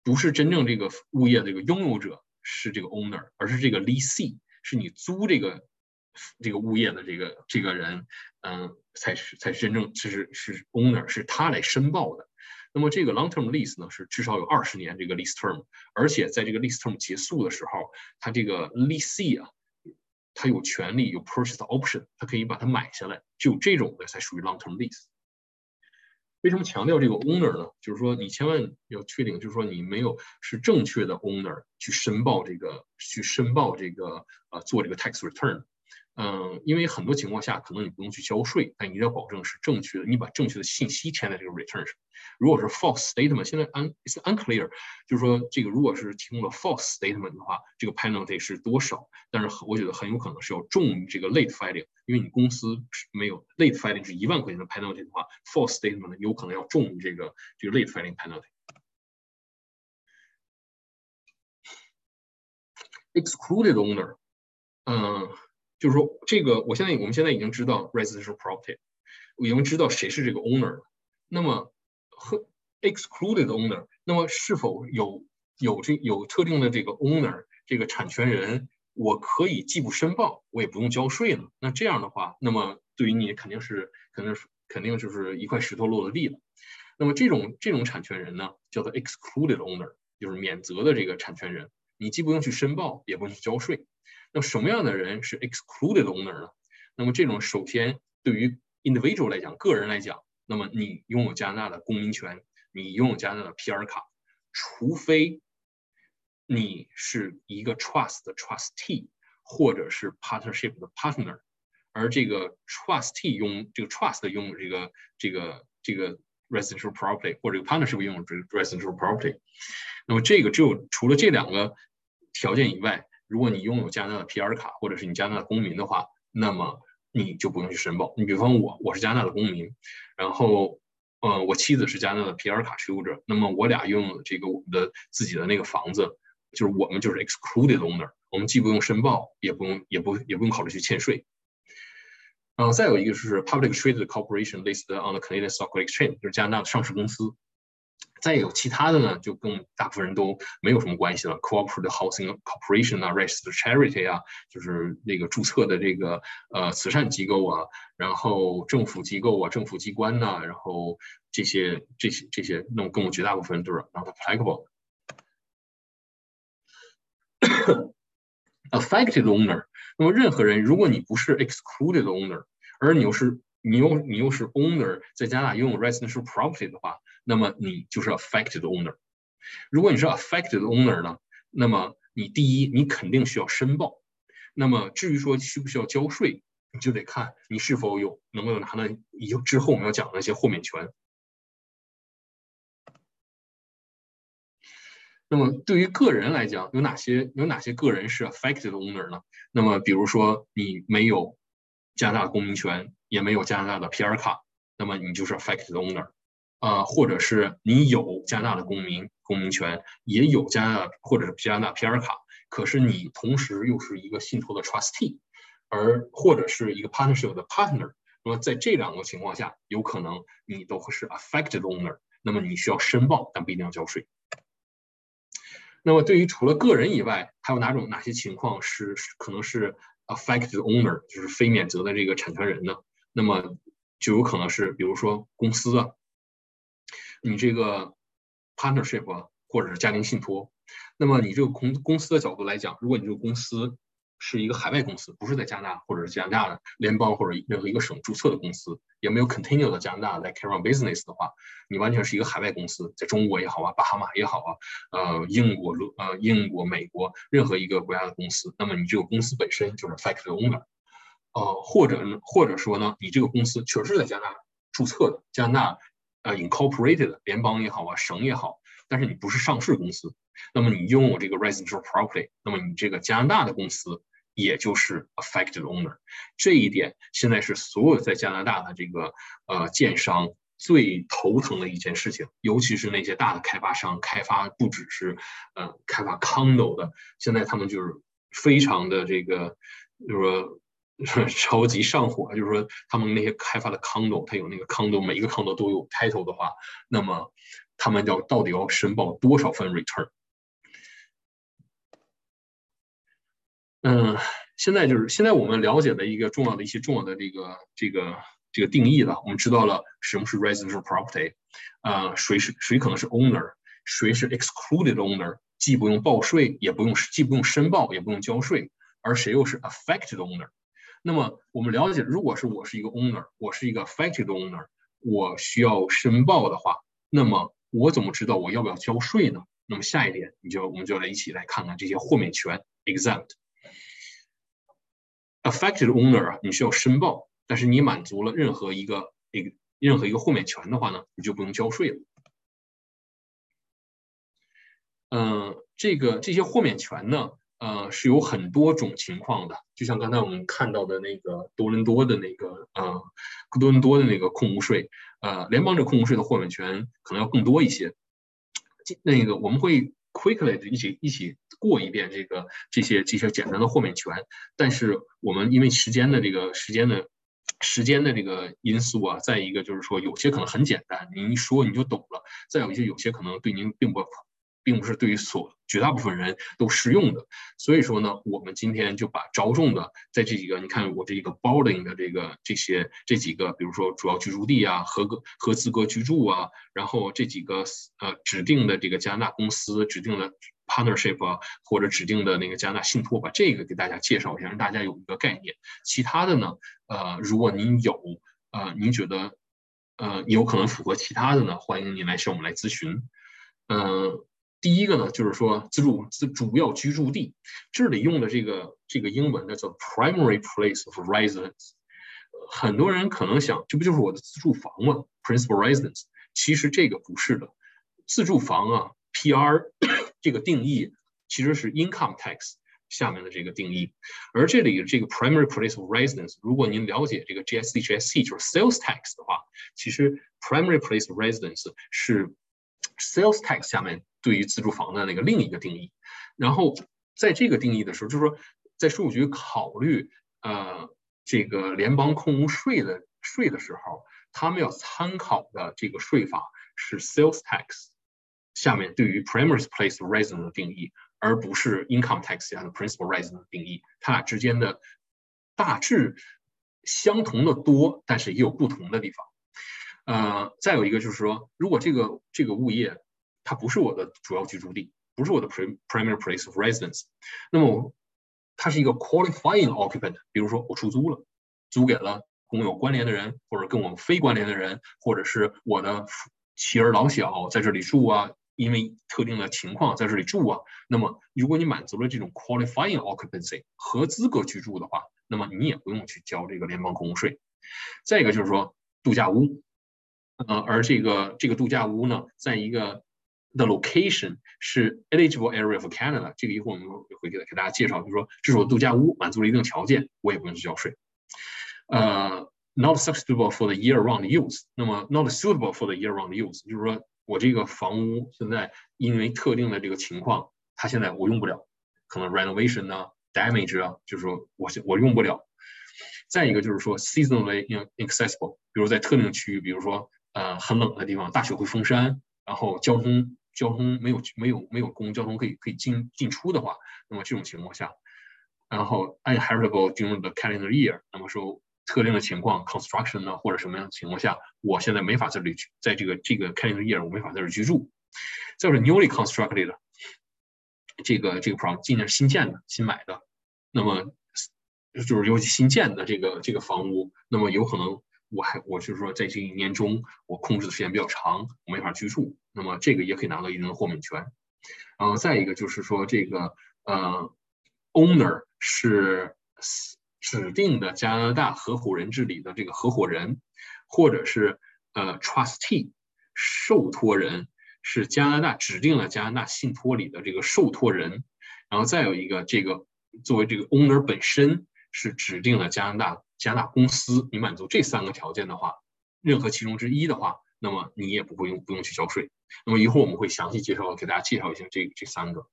不是真正这个物业这个拥有者是这个 owner，而是这个 lease 是你租这个这个物业的这个这个人，嗯，才是才是真正其实是 owner，是他来申报的。那么这个 long-term lease 呢，是至少有二十年这个 lease term，而且在这个 lease term 结束的时候，它这个 lease 啊，它有权利有 purchase option，它可以把它买下来，只有这种的才属于 long-term lease。为什么强调这个 owner 呢？就是说你千万要确定，就是说你没有是正确的 owner 去申报这个，去申报这个呃做这个 tax return。嗯，因为很多情况下可能你不用去交税，但一定要保证是正确的，你把正确的信息填在这个 return 上。如果是 false statement，现在 un it's unclear，就是说这个如果是提供了 false statement 的话，这个 penalty 是多少？但是我觉得很有可能是要重于这个 late filing，因为你公司是没有 late filing 是一万块钱的 penalty 的话，false statement 有可能要重于这个这个 late filing penalty。excluded owner，嗯。就是说，这个我现在我们现在已经知道 residential property，我已经知道谁是这个 owner。那么和 excluded owner，那么是否有有这有特定的这个 owner 这个产权人，我可以既不申报，我也不用交税呢？那这样的话，那么对于你肯定是肯定是肯定就是一块石头落了地了。那么这种这种产权人呢，叫做 excluded owner，就是免责的这个产权人，你既不用去申报，也不用去交税。那么什么样的人是 excluded owner 呢？那么这种首先对于 individual 来讲，个人来讲，那么你拥有加拿大的公民权，你拥有加拿大的 PR 卡，除非你是一个 trust 的 trustee 或者是 partnership 的 partner，而这个 trustee 拥这个 trust 拥有这个这个这个 residential property 或者 partnership 拥有这个 residential property，那么这个只有除了这两个条件以外。如果你拥有加拿大的 PR 卡，或者是你加拿大公民的话，那么你就不用去申报。你比方我，我是加拿大的公民，然后，嗯，我妻子是加拿大的 PR 卡持有者，那么我俩拥有这个我们的自己的那个房子，就是我们就是 excluded owner，我们既不用申报，也不用，也不，也不用考虑去欠税。嗯，再有一个是 public traded corporation listed on the Canadian Stock Exchange，就是加拿大的上市公司。再有其他的呢，就跟大部分人都没有什么关系了。Cooperative Housing Corporation 啊，Registered Charity 啊，就是那个注册的这个呃慈善机构啊，然后政府机构啊，政府机关呐，然后这些这些这些，那么跟我绝大部分人都是 not applicable。Affected owner，那么任何人，如果你不是 excluded owner，而你又是你又你又是 owner，在加拿大拥有 residential property 的话。那么你就是 affected owner。如果你是 affected owner 呢，那么你第一，你肯定需要申报。那么至于说需不需要交税，你就得看你是否有能不能拿到以后之后我们要讲的那些豁免权。那么对于个人来讲，有哪些有哪些个人是 affected owner 呢？那么比如说你没有加拿大公民权，也没有加拿大的 PR 卡，那么你就是 affected owner。啊，或者是你有加拿大的公民公民权，也有加拿大或者是加拿大 PR 卡，可是你同时又是一个信托的 trustee，而或者是一个 partnership 的 partner，那么在这两个情况下，有可能你都会是 affected owner，那么你需要申报，但不一定要交税。那么对于除了个人以外，还有哪种哪些情况是可能是 affected owner，就是非免责的这个产权人呢？那么就有可能是比如说公司啊。你这个 partnership 或者是家庭信托，那么你这个公公司的角度来讲，如果你这个公司是一个海外公司，不是在加拿大或者是加拿大的联邦或者任何一个省注册的公司，也没有 continue 的加拿大来 carry on business 的话，你完全是一个海外公司，在中国也好啊，巴哈马也好啊，呃，英国、呃，英国、美国任何一个国家的公司，那么你这个公司本身就是 factory owner，呃，或者或者说呢，你这个公司确实是在加拿大注册的，加拿大。呃，incorporated 联邦也好啊，省也好，但是你不是上市公司，那么你拥有这个 residential property，那么你这个加拿大的公司也就是 affected owner。这一点现在是所有在加拿大的这个呃建商最头疼的一件事情，尤其是那些大的开发商，开发不只是呃开发 condo 的，现在他们就是非常的这个，就是说。超级上火，就是说他们那些开发的 condo，它有那个 condo，每一个 condo 都有 title 的话，那么他们要到底要申报多少份 return？嗯，现在就是现在我们了解的一个重要的一些重要的这个这个这个定义了，我们知道了什么是 residential property，啊，谁是谁可能是 owner，谁是 excluded owner，既不用报税，也不用既不用申报，也不用交税，而谁又是 affected owner？那么我们了解，如果是我是一个 owner，我是一个 affected owner，我需要申报的话，那么我怎么知道我要不要交税呢？那么下一点，你就我们就来一起来看看这些豁免权 exempt。affected owner 啊，你需要申报，但是你满足了任何一个一个任何一个豁免权的话呢，你就不用交税了。嗯，这个这些豁免权呢？呃，是有很多种情况的，就像刚才我们看到的那个多伦多的那个呃，多伦多的那个空屋税，呃，联邦这空屋税的豁免权可能要更多一些。那个我们会 quickly 一起一起过一遍这个这些这些简单的豁免权，但是我们因为时间的这个时间的时间的这个因素啊，再一个就是说有些可能很简单，您一说你就懂了；再有一些有些可能对您并不并不是对于所绝大部分人都适用的。所以说呢，我们今天就把着重的在这几个，你看我这个 boarding 的这个这些这几个，比如说主要居住地啊、合格合资格居住啊，然后这几个呃指定的这个加拿大公司指定的 partnership 啊，或者指定的那个加拿大信托，把这个给大家介绍一下，让大家有一个概念。其他的呢，呃，如果您有呃，您觉得呃有可能符合其他的呢，欢迎您来向我们来咨询。嗯。第一个呢，就是说自住自主要居住地，这里用的这个这个英文呢叫 primary place of residence。很多人可能想，这不就是我的自住房吗？principal residence。其实这个不是的，自住房啊，PR 这个定义其实是 income tax 下面的这个定义，而这里的这个 primary place of residence，如果您了解这个 GST、GST 就是 sales tax 的话，其实 primary place of residence 是 sales tax 下面。对于自住房的那个另一个定义，然后在这个定义的时候，就是说，在税务局考虑呃这个联邦空屋税的税的时候，他们要参考的这个税法是 sales tax 下面对于 primary place residence 的定义，而不是 income tax 下的 principal residence 的定义。它俩之间的大致相同的多，但是也有不同的地方。呃，再有一个就是说，如果这个这个物业。它不是我的主要居住地，不是我的 primary place of residence。那么，它是一个 qualifying occupant。比如说，我出租了，租给了跟我有关联的人，或者跟我们非关联的人，或者是我的妻儿老小在这里住啊，因为特定的情况在这里住啊。那么，如果你满足了这种 qualifying occupancy 合资格居住的话，那么你也不用去交这个联邦公屋税。再一个就是说，度假屋，呃，而这个这个度假屋呢，在一个 The location 是 eligible area for Canada，这个一会儿我们会给给大家介绍，就是说这是我度假屋，满足了一定条件，我也不用去交税。呃，not suitable for the year-round use，那么 not suitable for the year-round use，就是说我这个房屋现在因为特定的这个情况，它现在我用不了，可能 renovation 呢，damage 啊，就是说我我用不了。再一个就是说 seasonally inaccessible，比如在特定区域，比如说呃很冷的地方，大雪会封山，然后交通。交通没有没有没有公交通可以可以进进出的话，那么这种情况下，然后 inheritable during the calendar year，那么说特定的情况 construction 呢或者什么样的情况下，我现在没法在这里在这个这个 calendar year 我没法在这居住。再是 newly constructed 的这个这个 prom 今年新建的新买的，那么就是尤其新建的这个这个房屋，那么有可能。我还我就是说，在这一年中，我控制的时间比较长，我没法居住，那么这个也可以拿到一定的豁免权。然后再一个就是说，这个呃，owner 是指定的加拿大合伙人治理的这个合伙人，或者是呃 trustee 受托人是加拿大指定了加拿大信托里的这个受托人。然后再有一个这个作为这个 owner 本身是指定了加拿大。加拿大公司，你满足这三个条件的话，任何其中之一的话，那么你也不会用不用去交税。那么一会儿我们会详细介绍，给大家介绍一下这这三个。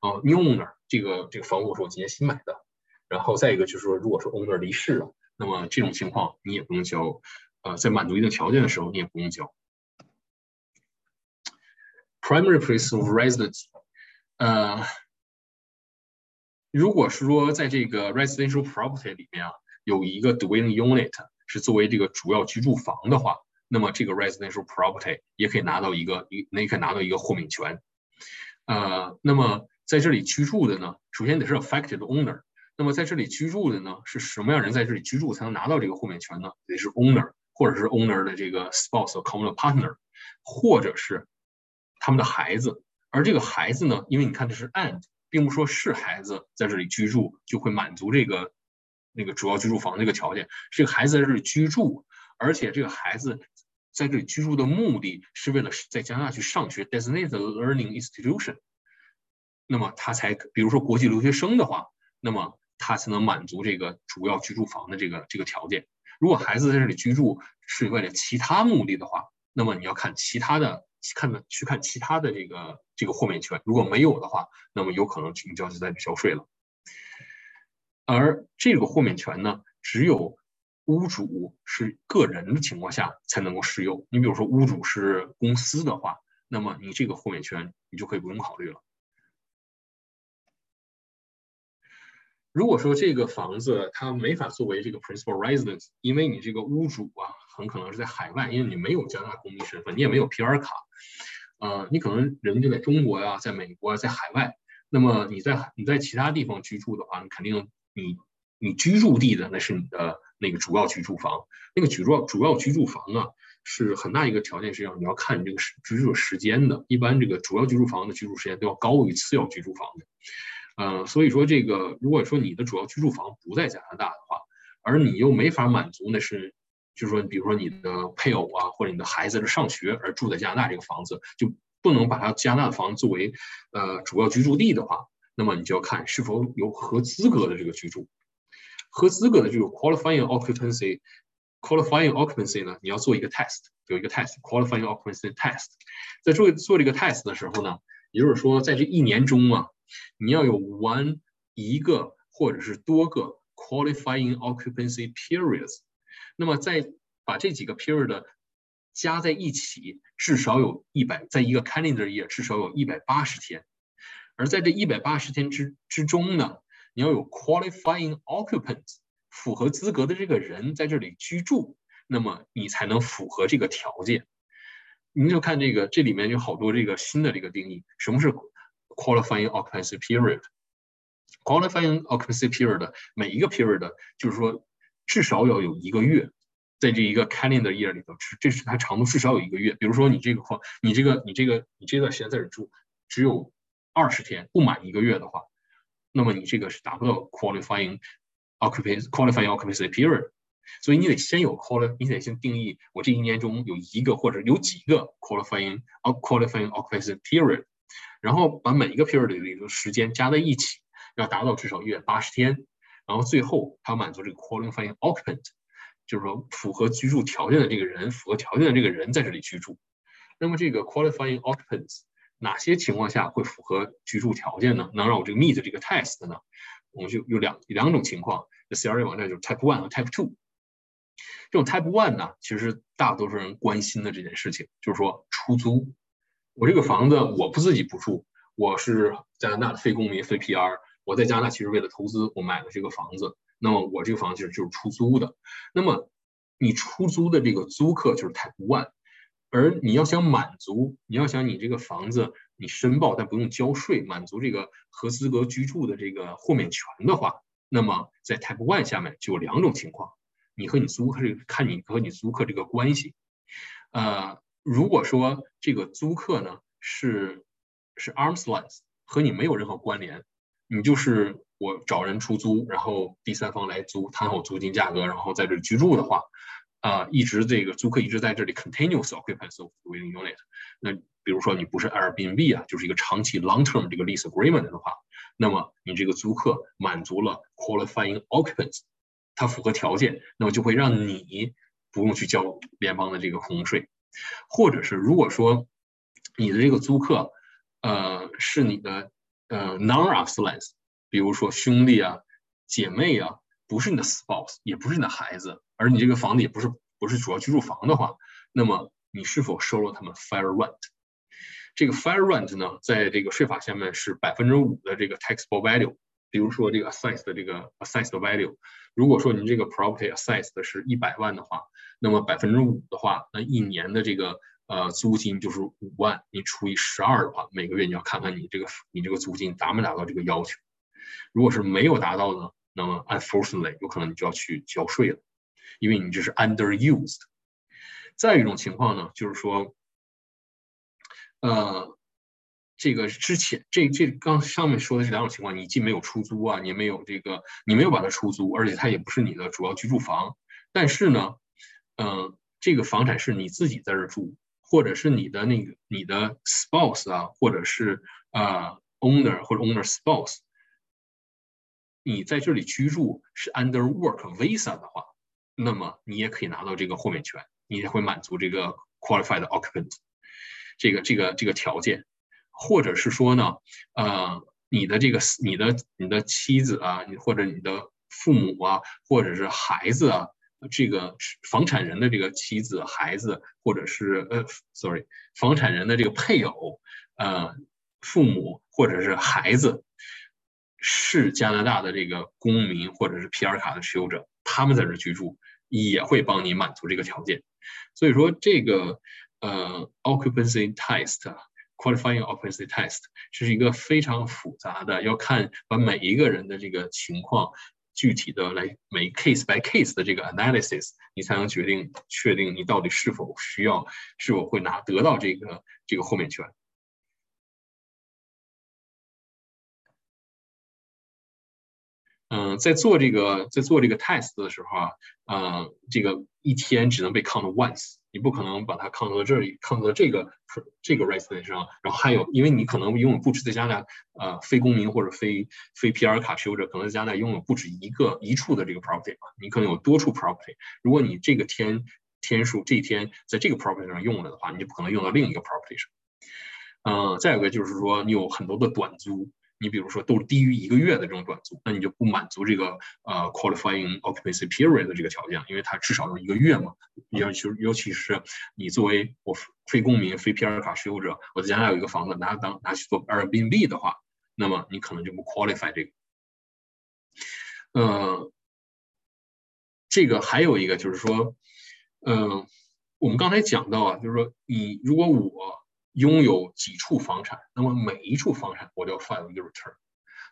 哦，new owner 这个这个房屋是我今年新买的，然后再一个就是说，如果说 owner 离世了，那么这种情况你也不用交。呃，在满足一定条件的时候，你也不用交。primary place of residence，呃，如果是说在这个 residential property 里面啊。有一个 dwelling unit 是作为这个主要居住房的话，那么这个 residential property 也可以拿到一个一，那可以拿到一个豁免权。呃，那么在这里居住的呢，首先得是 affected owner。那么在这里居住的呢，是什么样人在这里居住才能拿到这个豁免权呢？得是 owner，或者是 owner 的这个 spouse or common partner，或者是他们的孩子。而这个孩子呢，因为你看这是 and，并不说是孩子在这里居住就会满足这个。那个主要居住房那个条件，这个孩子在这里居住，而且这个孩子在这里居住的目的是为了在加拿大去上学，designated learning institution。那么他才，比如说国际留学生的话，那么他才能满足这个主要居住房的这个这个条件。如果孩子在这里居住是为了其他目的的话，那么你要看其他的，看的去看其他的这个这个豁免权。如果没有的话，那么有可能你就要在这里交税了。而这个豁免权呢，只有屋主是个人的情况下才能够适用。你比如说，屋主是公司的话，那么你这个豁免权你就可以不用考虑了。如果说这个房子它没法作为这个 principal residence，因为你这个屋主啊很可能是在海外，因为你没有加拿大公民身份，你也没有 PR 卡，呃，你可能人就在中国呀，在美国，啊在海外，那么你在你在其他地方居住的话，你肯定你你居住地的那是你的那个主要居住房，那个主要主要居住房啊是很大一个条件是要你要看你这个居住时间的，一般这个主要居住房的居住时间都要高于次要居住房的。呃，所以说这个，如果说你的主要居住房不在加拿大的话，而你又没法满足那是，就是说，比如说你的配偶啊，或者你的孩子是上学而住在加拿大这个房子，就不能把它加拿大的房子作为呃主要居住地的话，那么你就要看是否有合资格的这个居住，合资格的这个 qualifying occupancy，qualifying occupancy 呢，你要做一个 test，有一个 test，qualifying occupancy test，在做做这个 test 的时候呢，也就是说在这一年中啊。你要有 one 一个或者是多个 qualifying occupancy periods，那么在把这几个 period 加在一起，至少有一百，在一个 calendar year 至少有一百八十天，而在这一百八十天之之中呢，你要有 qualifying occupants 符合资格的这个人在这里居住，那么你才能符合这个条件。您就看这个，这里面有好多这个新的这个定义，什么是？Qualifying occupancy period，qualifying occupancy period 每一个 period 就是说至少要有一个月，在这一个 calendar year 里头，这是它长度至少有一个月。比如说你这个况，你这个你这个你这段时间在这住只有二十天，不满一个月的话，那么你这个是达不到 qualifying occupancy qualifying occupancy period。所以你得先有 quali，你得先定义我这一年中有一个或者有几个 qualifying qualifying occupancy period。然后把每一个 period 里的时间加在一起，要达到至少一百八十天。然后最后它满足这个 qualifying occupant，就是说符合居住条件的这个人，符合条件的这个人在这里居住。那么这个 qualifying occupants 哪些情况下会符合居住条件呢？能让我这个 meet 这个 test 呢？我们就有两两种情况。这 CRA 网站就是 type one 和 type two。这种 type one 呢，其实大多数人关心的这件事情就是说出租。我这个房子我不自己不住，我是加拿大的非公民非 PR，我在加拿大其实为了投资，我买了这个房子。那么我这个房子其实就是出租的。那么你出租的这个租客就是 Type One，而你要想满足，你要想你这个房子你申报但不用交税，满足这个合资格居住的这个豁免权的话，那么在 Type One 下面就有两种情况，你和你租客这个看你和你租客这个关系，呃。如果说这个租客呢是是 arms length 和你没有任何关联，你就是我找人出租，然后第三方来租，谈好租金价格，然后在这居住的话，啊，一直这个租客一直在这里 continuous occupancy of the unit。那比如说你不是 Airbnb 啊，就是一个长期 long term 这个 lease agreement 的话，那么你这个租客满足了 qualifying occupants，它符合条件，那么就会让你不用去交联邦的这个空税。或者是如果说你的这个租客，呃，是你的呃 non-arms length，比如说兄弟啊、姐妹啊，不是你的 spouse，也不是你的孩子，而你这个房子也不是不是主要居住房的话，那么你是否收了他们 fire rent？这个 fire rent 呢，在这个税法下面是百分之五的这个 taxable value。比如说这个 assessed 的这个 assessed value，如果说您这个 property assessed 的是一百万的话，那么百分之五的话，那一年的这个呃租金就是五万，你除以十二的话，每个月你要看看你这个你这个租金达没达到这个要求。如果是没有达到呢，那么 unfortunately 有可能你就要去交税了，因为你这是 underused。再一种情况呢，就是说，呃。这个之前，这这刚上面说的这两种情况，你既没有出租啊，你没有这个，你没有把它出租，而且它也不是你的主要居住房。但是呢，嗯，这个房产是你自己在这住，或者是你的那个你的 spouse 啊，或者是啊 owner 或者 owner spouse，你在这里居住是 under work visa 的话，那么你也可以拿到这个豁免权，你也会满足这个 qualified occupant 这个这个这个条件。或者是说呢，呃，你的这个你的你的妻子啊，你或者你的父母啊，或者是孩子啊，这个房产人的这个妻子、孩子，或者是呃，sorry，房产人的这个配偶，呃，父母或者是孩子，是加拿大的这个公民或者是 PR 卡的持有者，他们在这居住，也会帮你满足这个条件。所以说，这个呃，occupancy test，qualifying occupancy test，这是一个非常复杂的，要看把每一个人的这个情况。具体的来每 case by case 的这个 analysis，你才能决定确定你到底是否需要，是否会拿得到这个这个豁免权。嗯，在做这个在做这个 test 的时候啊，呃，这个一天只能被 count once。你不可能把它抗到这里，抗到这个这个 resident 上，然后还有，因为你可能拥有不止在加拿大，呃，非公民或者非非 PR 卡持有者，可能在加拿大拥有不止一个一处的这个 property 嘛，你可能有多处 property。如果你这个天天数这一天在这个 property 上用了的话，你就不可能用到另一个 property 上。嗯，再有个就是说，你有很多的短租。你比如说都是低于一个月的这种短租，那你就不满足这个呃 qualifying occupancy period 的这个条件，因为它至少要一个月嘛。尤其尤其是你作为我非公民、非 PR 卡持有者，我在加拿大有一个房子拿当拿去做 Airbnb 的话，那么你可能就不 qualify 这个。呃，这个还有一个就是说，嗯，我们刚才讲到啊，就是说你如果我。拥有几处房产，那么每一处房产我都要 file 一个 return。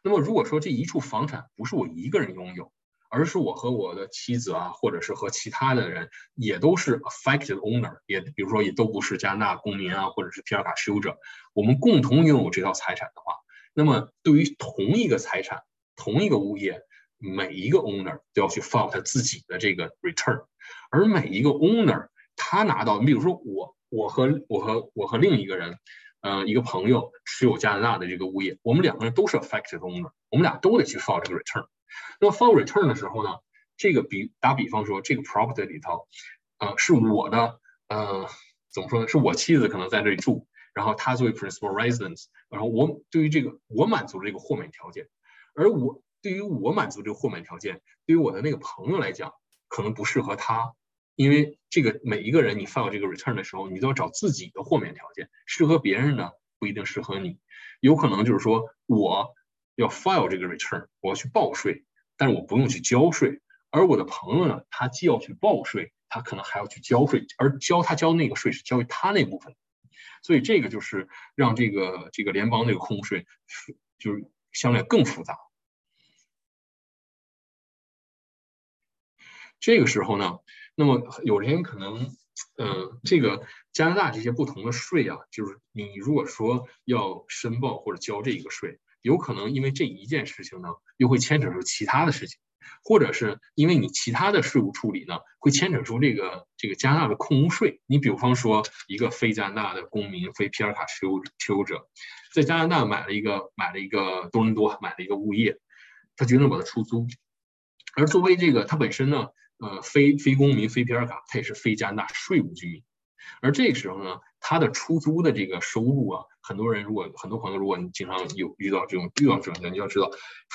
那么如果说这一处房产不是我一个人拥有，而是我和我的妻子啊，或者是和其他的人也都是 affected owner，也比如说也都不是加拿大公民啊，或者是皮尔卡持有者，我们共同拥有这套财产的话，那么对于同一个财产、同一个物业，每一个 owner 都要去 file 他自己的这个 return，而每一个 owner 他拿到，你比如说我。我和我和我和另一个人，呃，一个朋友持有加拿大的这个物业，我们两个人都是 affected owner，我们俩都得去 file 这个 return。那么 file return 的时候呢，这个比打比方说，这个 property 里头，呃，是我的，呃，怎么说呢？是我妻子可能在这里住，然后她作为 principal residence，然后我对于这个我满足这个豁免条件，而我对于我满足这个豁免条件，对于我的那个朋友来讲，可能不适合他。因为这个每一个人你 file 这个 return 的时候，你都要找自己的豁免条件，适合别人的不一定适合你。有可能就是说我要 file 这个 return，我要去报税，但是我不用去交税。而我的朋友呢，他既要去报税，他可能还要去交税，而交他交那个税是交于他那部分。所以这个就是让这个这个联邦这个空税就是相对更复杂。这个时候呢？那么有人可能，嗯，这个加拿大这些不同的税啊，就是你如果说要申报或者交这一个税，有可能因为这一件事情呢，又会牵扯出其他的事情，或者是因为你其他的税务处理呢，会牵扯出这个这个加拿大的空屋税。你比方说，一个非加拿大的公民、非皮尔卡持有持有者，在加拿大买了一个买了一个多伦多买了一个物业，他决定把它出租，而作为这个他本身呢。呃，非非公民、非 PR 卡，他也是非加拿大税务居民。而这个时候呢，他的出租的这个收入啊，很多人如果很多朋友，如果你经常有遇到这种遇到这种情况，你要知道，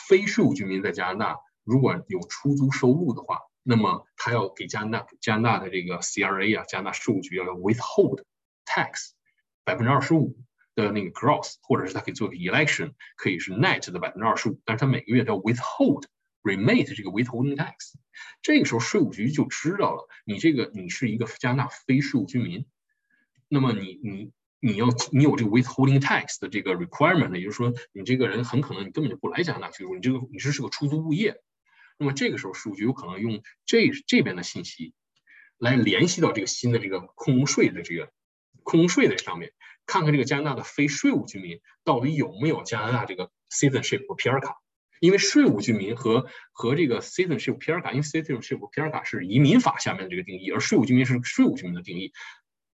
非税务居民在加拿大如果有出租收入的话，那么他要给加拿大加拿大的这个 CRA 啊，加拿大税务局要 withhold tax 百分之二十五的那个 gross，或者是他可以做个 election，可以是 net 的百分之二十五，但是他每个月都要 withhold。Remit 这个 withholding tax，这个时候税务局就知道了，你这个你是一个加拿大非税务居民，那么你你你要你有这个 withholding tax 的这个 requirement，也就是说你这个人很可能你根本就不来加拿大居住，你这个你这是个出租物业，那么这个时候税务局有可能用这这边的信息来联系到这个新的这个空税的这个空税的上面，看看这个加拿大的非税务居民到底有没有加拿大这个 citizenship 或 PR 卡。因为税务居民和和这个 citizenship PR 卡，因为 citizenship PR 卡是移民法下面的这个定义，而税务居民是税务居民的定义。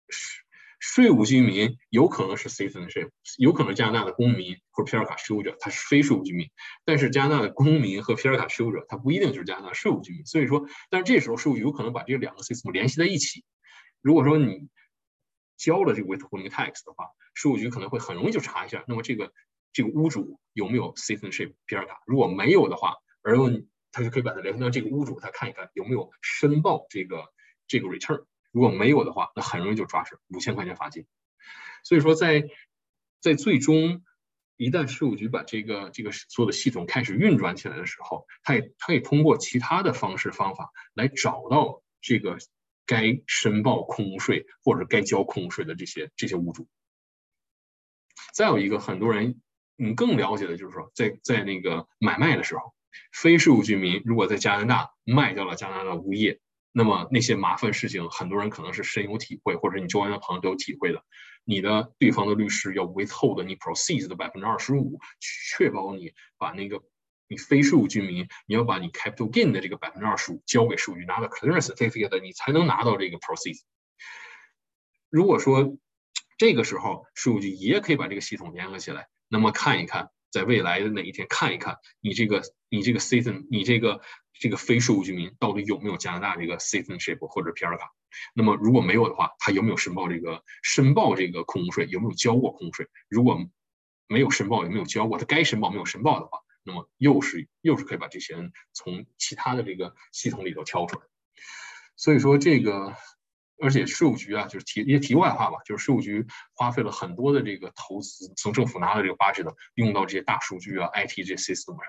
税税务居民有可能是 citizenship，有可能加拿大的公民或者 PR 卡持有者他是非税务居民，但是加拿大的公民和 PR 卡持有者他不一定就是加拿大税务居民。所以说，但是这时候税务有可能把这两个 system 联系在一起。如果说你交了这个 withholding tax 的话，税务局可能会很容易就查一下，那么这个。这个屋主有没有 citizenship 皮尔卡？如果没有的话，而他就可以把它联系到这个屋主，他看一看有没有申报这个这个 return。如果没有的话，那很容易就抓住五千块钱罚金。所以说，在在最终一旦税务局把这个这个所有的系统开始运转起来的时候，他也他也通过其他的方式方法来找到这个该申报空税或者该交空税的这些这些屋主。再有一个，很多人你更了解的就是说，在在那个买卖的时候，非税务居民如果在加拿大卖掉了加拿大物业。那么那些麻烦事情，很多人可能是深有体会，或者你周围的朋友都有体会的。你的对方的律师要 withhold 你 proceeds 的百分之二十五，确保你把那个你非税务居民，你要把你 capital gain 的这个百分之二十五交给税务局，拿到 clearance certificate，你才能拿到这个 proceeds。如果说这个时候税务局也可以把这个系统联合起来，那么看一看。在未来的哪一天看一看你这个你这个 citizen 你这个这个非税务居民到底有没有加拿大这个 citizenship 或者 PR 卡？那么如果没有的话，他有没有申报这个申报这个空税？有没有交过空税？如果没有申报，有没有交过？他该申报没有申报的话，那么又是又是可以把这些人从其他的这个系统里头挑出来。所以说这个。而且税务局啊，就是题一些题外话吧，就是税务局花费了很多的这个投资，从政府拿的这个 budget 用到这些大数据啊、IT 这些 system 上，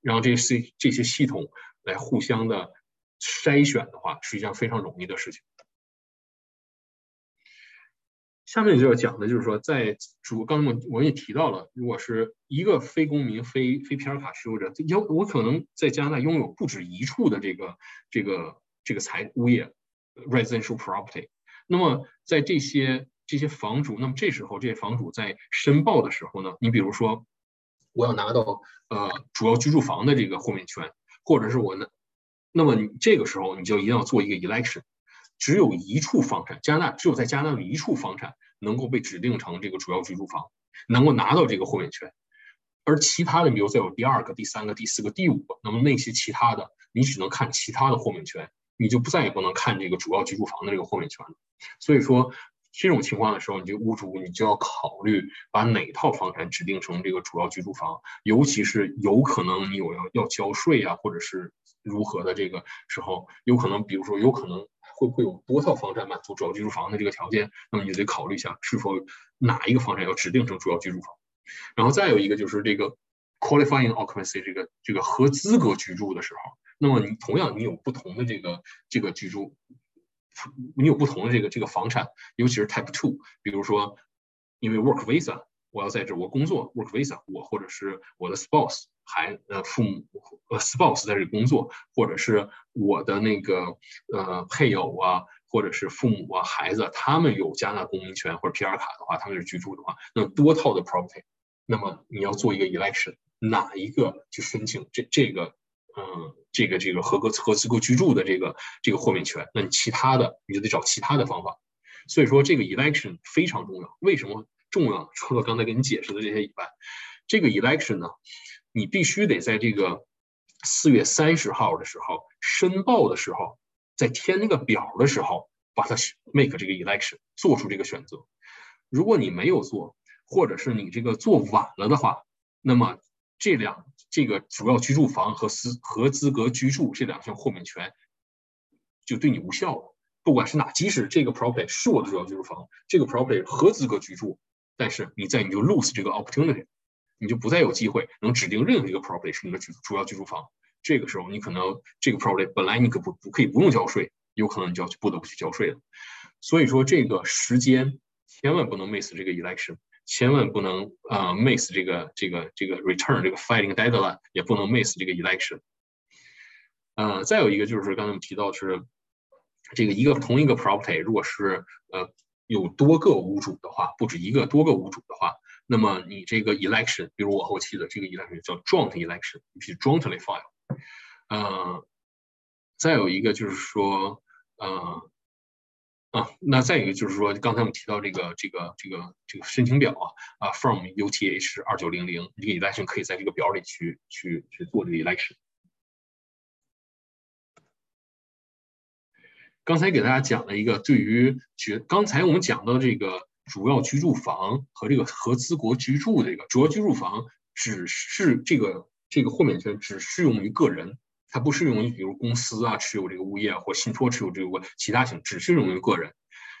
然后这些这些系统来互相的筛选的话，是一件非常容易的事情。下面就要讲的就是说，在主刚刚我也提到了，如果是一个非公民、非非 PR 卡持有者，有我可能在加拿大拥有不止一处的这个这个这个财物业。Residential property，那么在这些这些房主，那么这时候这些房主在申报的时候呢，你比如说我要拿到呃主要居住房的这个豁免权，或者是我呢，那么你这个时候你就一定要做一个 election，只有一处房产，加拿大只有在加拿大有一处房产能够被指定成这个主要居住房，能够拿到这个豁免权，而其他的比如再有第二个、第三个、第四个、第五个，那么那些其他的你只能看其他的豁免权。你就不再也不能看这个主要居住房的这个豁免权了。所以说，这种情况的时候，你这个屋主你就要考虑把哪套房产指定成这个主要居住房，尤其是有可能你有要要交税啊，或者是如何的这个时候，有可能比如说有可能会不会有多套房产满足主要居住房的这个条件，那么你得考虑一下是否哪一个房产要指定成主要居住房。然后再有一个就是这个 qualifying occupancy 这个这个合资格居住的时候。那么你同样你有不同的这个这个居住，你有不同的这个这个房产，尤其是 Type Two，比如说因为 Work Visa，我要在这我工作 Work Visa，我或者是我的 Spouse 还呃父母呃 Spouse 在这里工作，或者是我的那个呃配偶啊，或者是父母啊孩子，他们有加拿大公民权或者 PR 卡的话，他们是居住的话，那多套的 Property，那么你要做一个 Election，哪一个去申请这这个？嗯，这个这个合格合资格居住的这个这个豁免权，那你其他的你就得找其他的方法。所以说这个 election 非常重要。为什么重要？除了刚才给你解释的这些以外，这个 election 呢，你必须得在这个四月三十号的时候申报的时候，在填那个表的时候，把它 make 这个 election 做出这个选择。如果你没有做，或者是你这个做晚了的话，那么这两这个主要居住房和资和资格居住这两项豁免权就对你无效了。不管是哪，即使这个 property 是我的主要居住房，这个 property 合资格居住，但是你在你就 lose 这个 opportunity，你就不再有机会能指定任何一个 property 是你的主主要居住房。这个时候你可能这个 property 本来你可不不可以不用交税，有可能你就要不得不去交税了。所以说这个时间千万不能 miss 这个 election。千万不能啊 miss 这个这个这个 return 这个 filing deadline，也不能 miss 这个 election。呃，再有一个就是刚才我们提到是这个一个同一个 property，如果是呃有多个屋主的话，不止一个多个屋主的话，那么你这个 election，比如我后期的这个 election 叫 joint election，你必须 jointly file。呃，再有一个就是说呃。啊，那再一个就是说，刚才我们提到这个这个这个这个申请表啊，啊，from UTH 二九零零，这个 election 可以在这个表里去去去做这个 election。刚才给大家讲了一个对于觉，刚才我们讲到这个主要居住房和这个合资国居住这个主要居住房，只是这个这个豁免权只适用于个人，它不适用于比如公司啊持有这个物业或信托持有这个其他型，只适用于个人。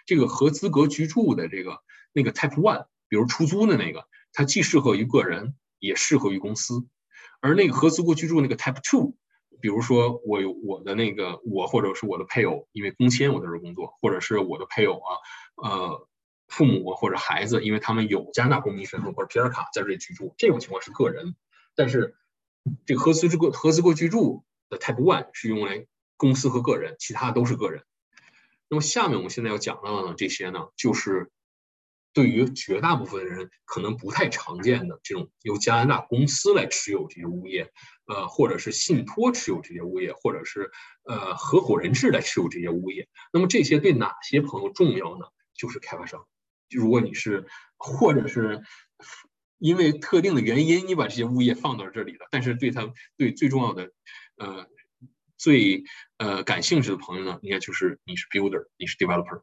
这个合资格居住的这个那个 Type One，比如出租的那个，它既适合于个人，也适合于公司。而那个合资格居住那个 Type Two，比如说我有我的那个我或者是我的配偶，因为工签我在这工作，或者是我的配偶啊，呃，父母或者孩子，因为他们有加拿大公民身份或者皮尔卡在这里居住，这种情况是个人。但是这个合资格合资格居住的 Type One 是用来公司和个人，其他都是个人。那么下面我们现在要讲到的，这些呢，就是对于绝大部分人可能不太常见的这种由加拿大公司来持有这些物业，呃，或者是信托持有这些物业，或者是呃合伙人制来持有这些物业。那么这些对哪些朋友重要呢？就是开发商。如果你是或者是因为特定的原因，你把这些物业放到这里了，但是对他对最重要的，呃。最呃感兴趣的朋友呢，应该就是你是 builder，你是 developer。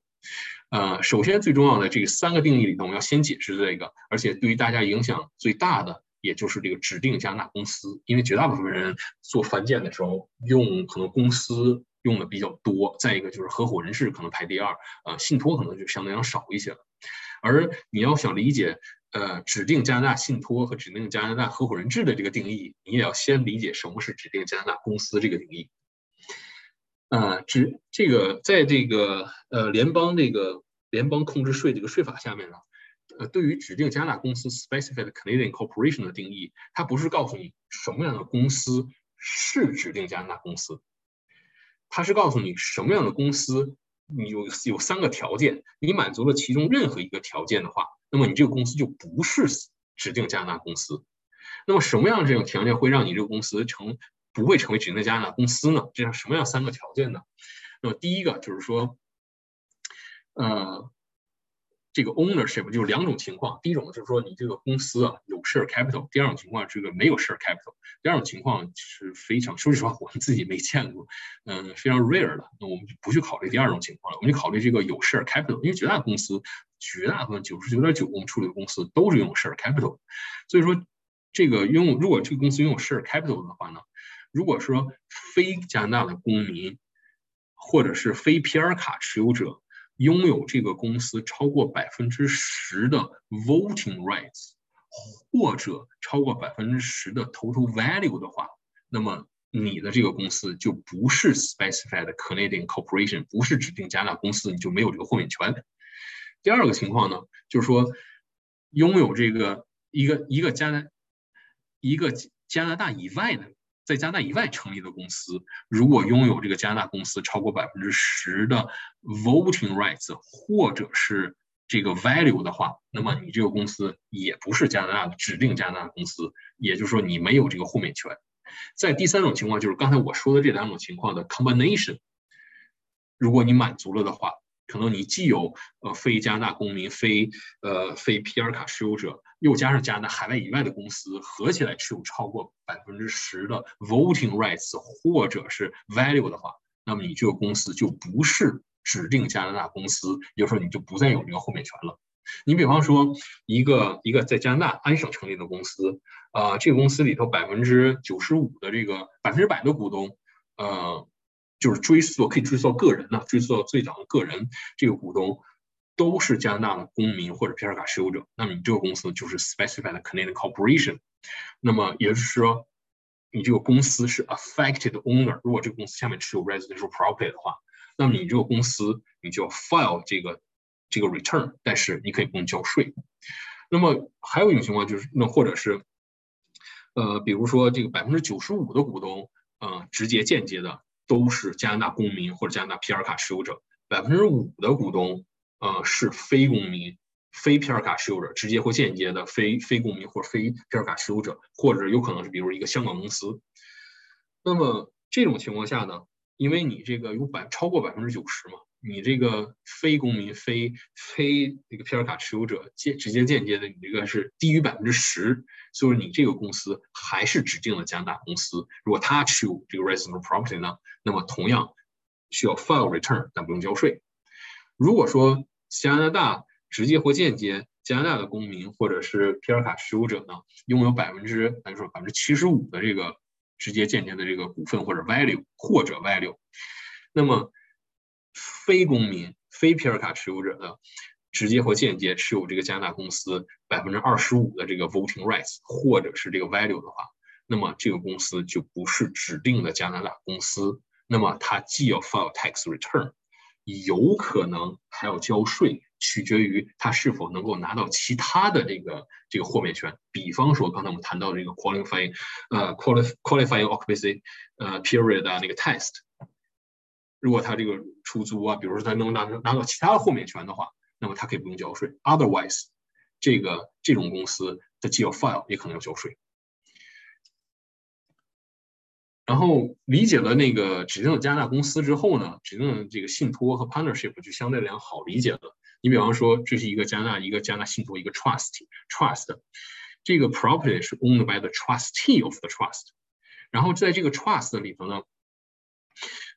呃，首先最重要的这三个定义里头，我们要先解释这个，而且对于大家影响最大的，也就是这个指定加拿大公司，因为绝大部分人做翻建的时候用可能公司用的比较多，再一个就是合伙人制可能排第二，呃，信托可能就相对要少一些了。而你要想理解呃指定加拿大信托和指定加拿大合伙人制的这个定义，你也要先理解什么是指定加拿大公司这个定义。啊，指这个在这个呃联邦这个联邦控制税这个税法下面呢，呃，对于指定加拿大公司 （specified Canadian Corporation） 的定义，它不是告诉你什么样的公司是指定加拿大公司，它是告诉你什么样的公司，你有有三个条件，你满足了其中任何一个条件的话，那么你这个公司就不是指定加拿大公司。那么什么样的这种条件会让你这个公司成？不会成为指定加拿大公司呢？这样什么样三个条件呢？那么第一个就是说，呃，这个 ownership 就是两种情况。第一种就是说你这个公司啊有 share capital；第二种情况这个没有 share capital。第二种情况是非常，说句实话我们自己没见过，嗯，非常 rare 的。那我们就不去考虑第二种情况了，我们就考虑这个有 share capital。因为绝大公司，绝大部分九十九点九我们处理的公司都是用 share capital。所以说，这个拥有如果这个公司拥有 share capital 的话呢？如果说非加拿大的公民，或者是非皮尔卡持有者拥有这个公司超过百分之十的 voting rights，或者超过百分之十的 total value 的话，那么你的这个公司就不是 specified Canadian corporation，不是指定加拿大公司，你就没有这个豁免权。第二个情况呢，就是说拥有这个一个一个加拿一个加拿大以外的。在加拿大以外成立的公司，如果拥有这个加拿大公司超过百分之十的 voting rights 或者是这个 value 的话，那么你这个公司也不是加拿大的指定加拿大公司，也就是说你没有这个豁免权。在第三种情况，就是刚才我说的这两种情况的 combination，如果你满足了的话。可能你既有呃非加拿大公民、非呃非皮尔卡持有者，又加上加拿大海外以外的公司，合起来持有超过百分之十的 voting rights 或者是 value 的话，那么你这个公司就不是指定加拿大公司，也就是说你就不再有这个豁免权了。你比方说一个一个在加拿大安省成立的公司，啊，这个公司里头百分之九十五的这个百分之百的股东，呃。就是追溯可以追溯到个人呢，追溯到最早的个人，这个股东都是加拿大的公民或者皮尔卡持有者，那么你这个公司就是 specified Canadian corporation。那么也就是说，你这个公司是 affected owner。如果这个公司下面持有 residential property 的话，那么你这个公司你就要 file 这个这个 return，但是你可以不用交税。那么还有一种情况就是，那或者是，呃，比如说这个百分之九十五的股东，呃，直接间接的。都是加拿大公民或者加拿大皮尔卡持有者，百分之五的股东，呃，是非公民、非皮尔卡持有者，直接或间接的非非公民或非皮尔卡持有者，或者有可能是比如一个香港公司。那么这种情况下呢，因为你这个有百超过百分之九十嘛。你这个非公民、非非这个皮尔卡持有者，间直接间接的，你这个是低于百分之十，所以你这个公司还是指定了加拿大公司。如果他持有这个 residential property 呢，那么同样需要 file return，但不用交税。如果说加拿大直接或间接加拿大的公民或者是皮尔卡持有者呢，拥有百分之，咱说百分之七十五的这个直接间接的这个股份或者 value 或者 value。那么非公民、非皮尔卡持有者的直接或间接持有这个加拿大公司百分之二十五的这个 voting rights 或者是这个 value 的话，那么这个公司就不是指定的加拿大公司。那么它既要 file tax return，有可能还要交税，取决于他是否能够拿到其他的这个这个豁免权。比方说刚才我们谈到这个 qualifying，呃 qualify qualifying occupancy，呃 period 啊那个 test，如果他这个出租啊，比如说他能拿拿到其他的豁免权的话，那么他可以不用交税。Otherwise，这个这种公司它既要 file 也可能要交税。然后理解了那个指定的加拿大公司之后呢，指定的这个信托和 partnership 就相对来讲好理解了。你比方说，这是一个加拿大一个加拿大信托一个 trust，trust，这个 property 是 owned by the trustee of the trust。然后在这个 trust 里头呢，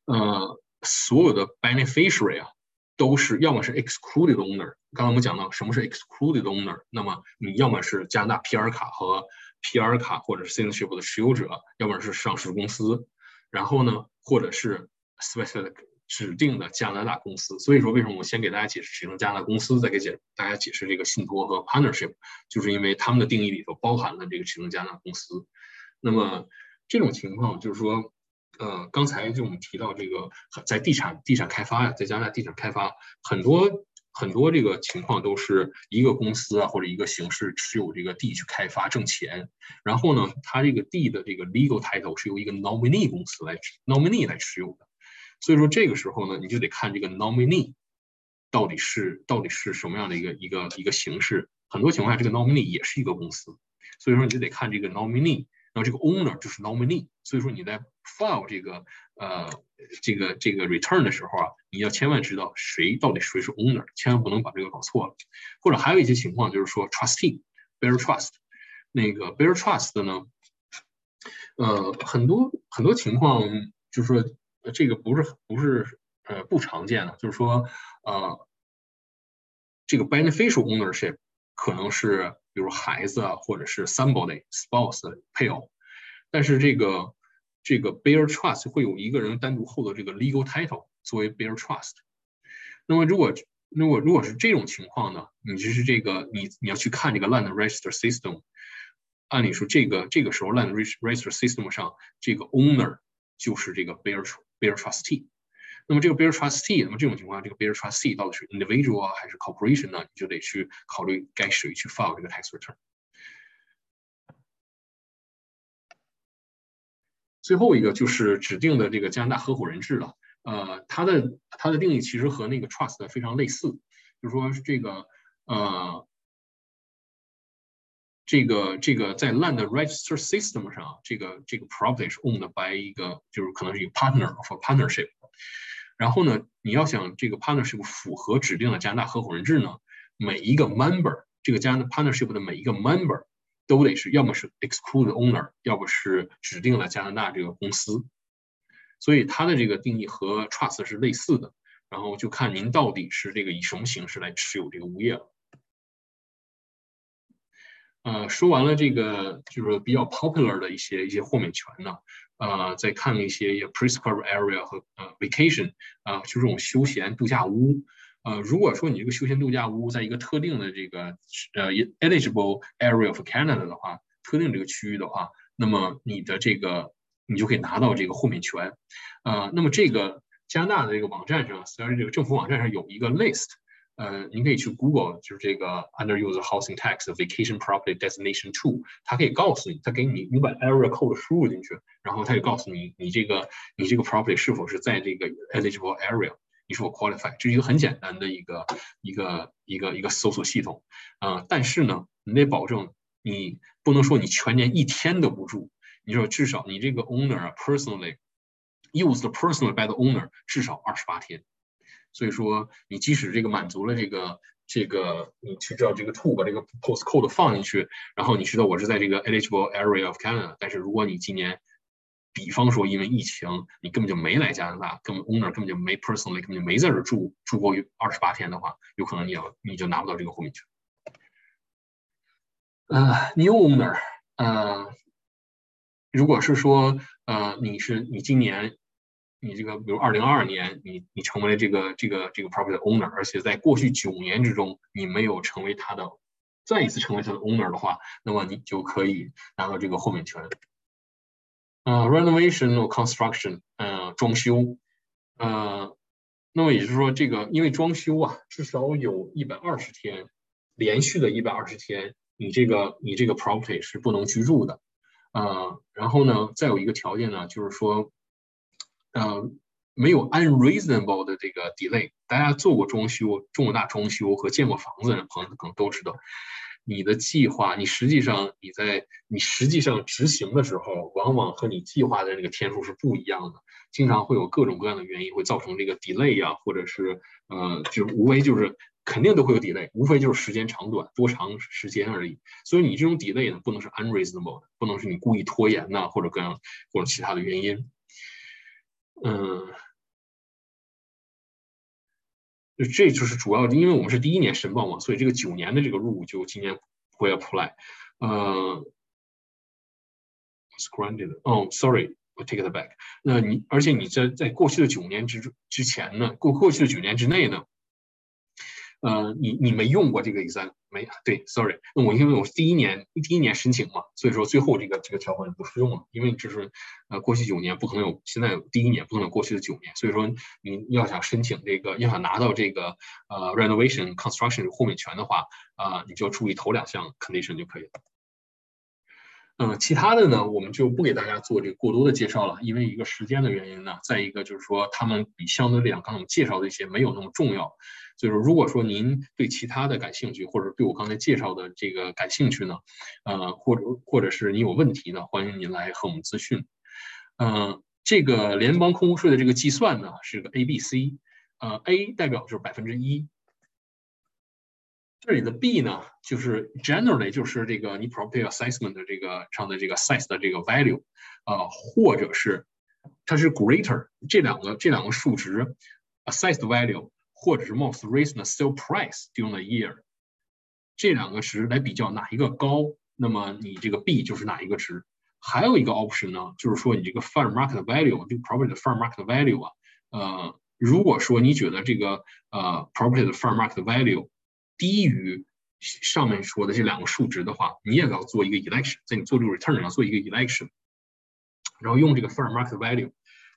呃，所有的 beneficiary 啊，都是要么是 excluded owner。刚才我们讲到什么是 excluded owner，那么你要么是加拿大皮尔卡和 PR 卡或者是 citizenship 的持有者，要不然是上市公司，然后呢，或者是 specific 指定的加拿大公司。所以说，为什么我先给大家解释指定加拿大公司，再给解大家解释这个信托和 partnership，就是因为他们的定义里头包含了这个指定加拿大公司。那么这种情况就是说，呃，刚才就我们提到这个在地产地产开发呀，在加拿大地产开发很多。很多这个情况都是一个公司啊或者一个形式持有这个地去开发挣钱，然后呢，它这个地的这个 legal title 是由一个 nominee 公司来 nominee 来持有的，所以说这个时候呢，你就得看这个 nominee 到底是到底是什么样的一个一个一个形式，很多情况下这个 nominee 也是一个公司，所以说你就得看这个 nominee。然后这个 owner 就是 nominee，所以说你在 file 这个呃这个这个 return 的时候啊，你要千万知道谁到底谁是 owner，千万不能把这个搞错了。或者还有一些情况就是说 trustee，bear trust，那个 bear trust 呢，呃很多很多情况就是说这个不是不是呃不常见的，就是说呃这个 beneficial ownership 可能是。比如孩子啊，或者是 somebody spouse 配偶，但是这个这个 bear trust 会有一个人单独获得这个 legal title 作为 bear trust。那么如果如果如果是这种情况呢，你就是这个你你要去看这个 land register system，按理说这个这个时候 land register system 上这个 owner 就是这个 bear bear trustee。那么这个 bear trustee，那么这种情况，这个 bear trustee 到底是 individual 还是 corporation 呢？你就得去考虑该谁去 file 这个 tax return。最后一个就是指定的这个加拿大合伙人制了。呃，它的它的定义其实和那个 trust 非常类似，就是说这个呃这个这个在 land register system 上，这个这个 property 是 owned by 一个就是可能是一个 partner for partnership。然后呢，你要想这个 partnership 符合指定的加拿大合伙人制呢，每一个 member 这个加拿大 partnership 的每一个 member 都得是要么是 exclude owner，要不是指定了加拿大这个公司。所以它的这个定义和 trust 是类似的。然后就看您到底是这个以什么形式来持有这个物业了。呃，说完了这个就是比较 popular 的一些一些豁免权呢。呃，再看一些 prescribed area 和呃 vacation 啊，就这种休闲度假屋。呃，如果说你这个休闲度假屋在一个特定的这个呃 eligible area of Canada 的话，特定这个区域的话，那么你的这个你就可以拿到这个豁免权。呃，那么这个加拿大的这个网站上，虽然这个政府网站上有一个 list。呃，您可以去 Google，就是这个 Underused Housing Tax Vacation Property Designation Two，它可以告诉你，它给你，你把 Area Code 输入进去，然后它就告诉你，你这个你这个 property 是否是在这个 eligible area，你是否 qualify，这是一个很简单的一个一个一个一个搜索系统啊。但是呢，你得保证你不能说你全年一天都不住，你说至少你这个 owner 啊 personally used personally by the owner 至少二十八天。所以说，你即使这个满足了这个这个，你去知道这个 to 把这个 postcode 放进去，然后你知道我是在这个 eligible area of Canada，但是如果你今年，比方说因为疫情，你根本就没来加拿大，根本 owner 根本就没 personally 根本就没在这住住过二十八天的话，有可能你要你就拿不到这个豁免权。呃，new owner，呃，如果是说呃，你是你今年你这个比如二零二二年你你成为了这个这个这个 property owner，而且在过去九年之中你没有成为他的再一次成为他的 owner 的话，那么你就可以拿到这个豁免权。呃，renovation or construction，呃，装修，呃，那么也就是说，这个因为装修啊，至少有一百二十天，连续的一百二十天，你这个你这个 property 是不能居住的。呃，然后呢，再有一个条件呢，就是说，呃，没有 unreasonable 的这个 delay。大家做过装修、重大装修和建过房子的朋友可能都知道，你的计划，你实际上你在你实际上执行的时候，往往和你计划的那个天数是不一样的，经常会有各种各样的原因会造成这个 delay 啊，或者是呃，就无非就是。肯定都会有 delay，无非就是时间长短、多长时间而已。所以你这种 delay 呢，不能是 unreasonable 的，不能是你故意拖延呐，或者各样或者其他的原因。嗯，这就是主要，因为我们是第一年申报嘛，所以这个九年的这个入伍就今年不会 apply。呃，granted，哦，sorry，我 take it back。那你而且你在在过去的九年之之前呢，过过去的九年之内呢？呃，你你没用过这个 exam 没？对，sorry，那我因为我是第一年第一年申请嘛，所以说最后这个这个条款不适用了，因为这是呃过去九年不可能有，现在有第一年不可能有过去的九年，所以说你要想申请这个，要想拿到这个呃 renovation construction 豁免权的话，啊，你就要注意头两项 condition 就可以了。嗯，其他的呢，我们就不给大家做这个过多的介绍了，因为一个时间的原因呢，再一个就是说他们比相对来讲刚才我们介绍的一些没有那么重要。就是如果说您对其他的感兴趣，或者对我刚才介绍的这个感兴趣呢，呃，或者或者是你有问题呢，欢迎您来和我们咨询。嗯，这个联邦空屋税的这个计算呢是个 A B C，呃，A 代表就是百分之一，这里的 B 呢就是 generally 就是这个你 property assessment 的这个上的这个 size 的这个 value，呃，或者是它是 greater 这两个这两个数值 assessed value。或者是 most recent sale price during the year，这两个值来比较哪一个高，那么你这个 B 就是哪一个值。还有一个 option 呢，就是说你这个 fair market value，这个 property 的 fair market value 啊，呃，如果说你觉得这个呃 property 的 fair market value 低于上面说的这两个数值的话，你也要做一个 election，在你做这个 return 要做一个 election，然后用这个 fair market value。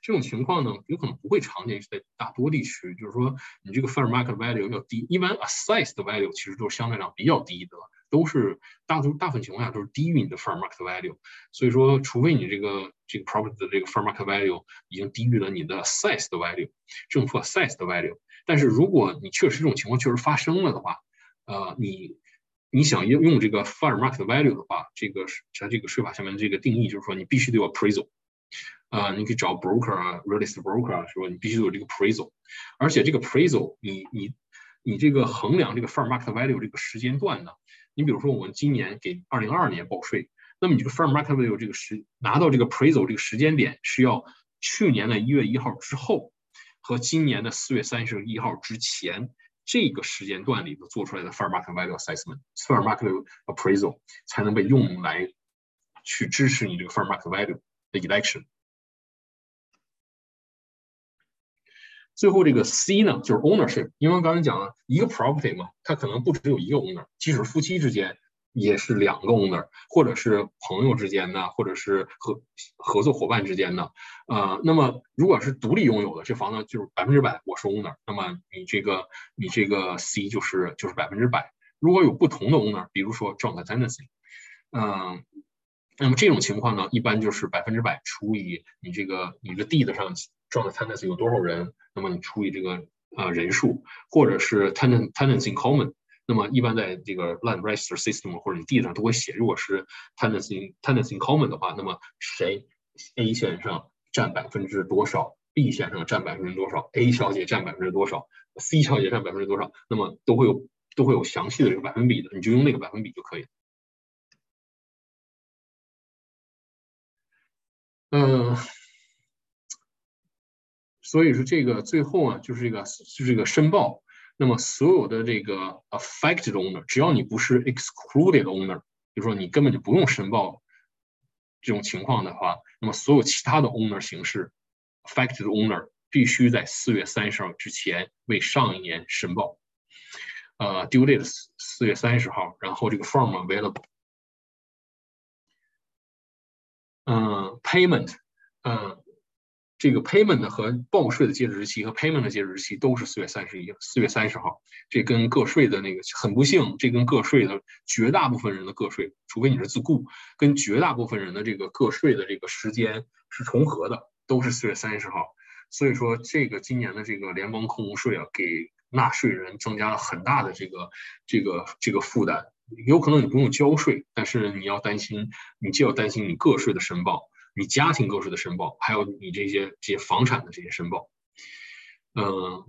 这种情况呢，有可能不会常见，是在大多地区。就是说，你这个 fair market value 要低，一般 assessed value 其实都是相对上比较低的，都是大多大部分情况下都是低于你的 fair market value。所以说，除非你这个这个 property 的这个 fair market value 已经低于了你的 assessed value，政府 assessed value。但是如果你确实这种情况确实发生了的话，呃，你你想用用这个 fair market value 的话，这个是在这个税法下面的这个定义就是说，你必须得有 appraisal。啊，你可以找 broker 啊，real estate broker 啊，说？你必须有这个 appraisal，而且这个 appraisal，你你你这个衡量这个 fair market value 这个时间段呢，你比如说我们今年给二零二二年报税，那么你这个 fair market value 这个时拿到这个 appraisal 这个时间点是要去年的一月一号之后和今年的四月三十一号之前这个时间段里头做出来的 fair market value assessment，fair market appraisal 才能被用来去支持你这个 fair market value 的 election。最后这个 C 呢，就是 ownership，因为刚才讲了一个 property 嘛，它可能不只有一个 owner，即使夫妻之间也是两个 owner，或者是朋友之间的，或者是合合作伙伴之间的，呃，那么如果是独立拥有的，这房子就是百分之百我是 owner，那么你这个你这个 C 就是就是百分之百。如果有不同的 owner，比如说 joint tenancy，嗯，那么这种情况呢，一般就是百分之百除以你这个你的地的上。中的 tenants 有多少人？那么你除以这个呃人数，或者是 tenant tenants in common。那么一般在这个 land register system 或者你地上都会写，如果是 tenants in tenants in common 的话，那么谁 A 先生占百分之多少，B 先生占百分之多少，A 小姐占百分之多少，C 小姐占百分之多少，那么都会有都会有详细的这个百分比的，你就用那个百分比就可以。嗯。所以说这个最后啊，就是这个就是这个申报。那么所有的这个 affected owner，只要你不是 excluded owner，就说你根本就不用申报这种情况的话，那么所有其他的 owner 形式，affected owner 必须在四月三十号之前为上一年申报。呃，due date 四四月三十号，然后这个 form available。嗯，payment，嗯，这个 payment 和报税的截止日期和 payment 的截止日期都是四月三十一，四月三十号。这跟个税的那个很不幸，这跟个税的绝大部分人的个税，除非你是自雇，跟绝大部分人的这个个税的这个时间是重合的，都是四月三十号。所以说，这个今年的这个联邦控股税啊，给纳税人增加了很大的这个这个这个负担，有可能你不用交税，但是你要担心，你既要担心你个税的申报，你家庭个税的申报，还有你这些这些房产的这些申报，嗯，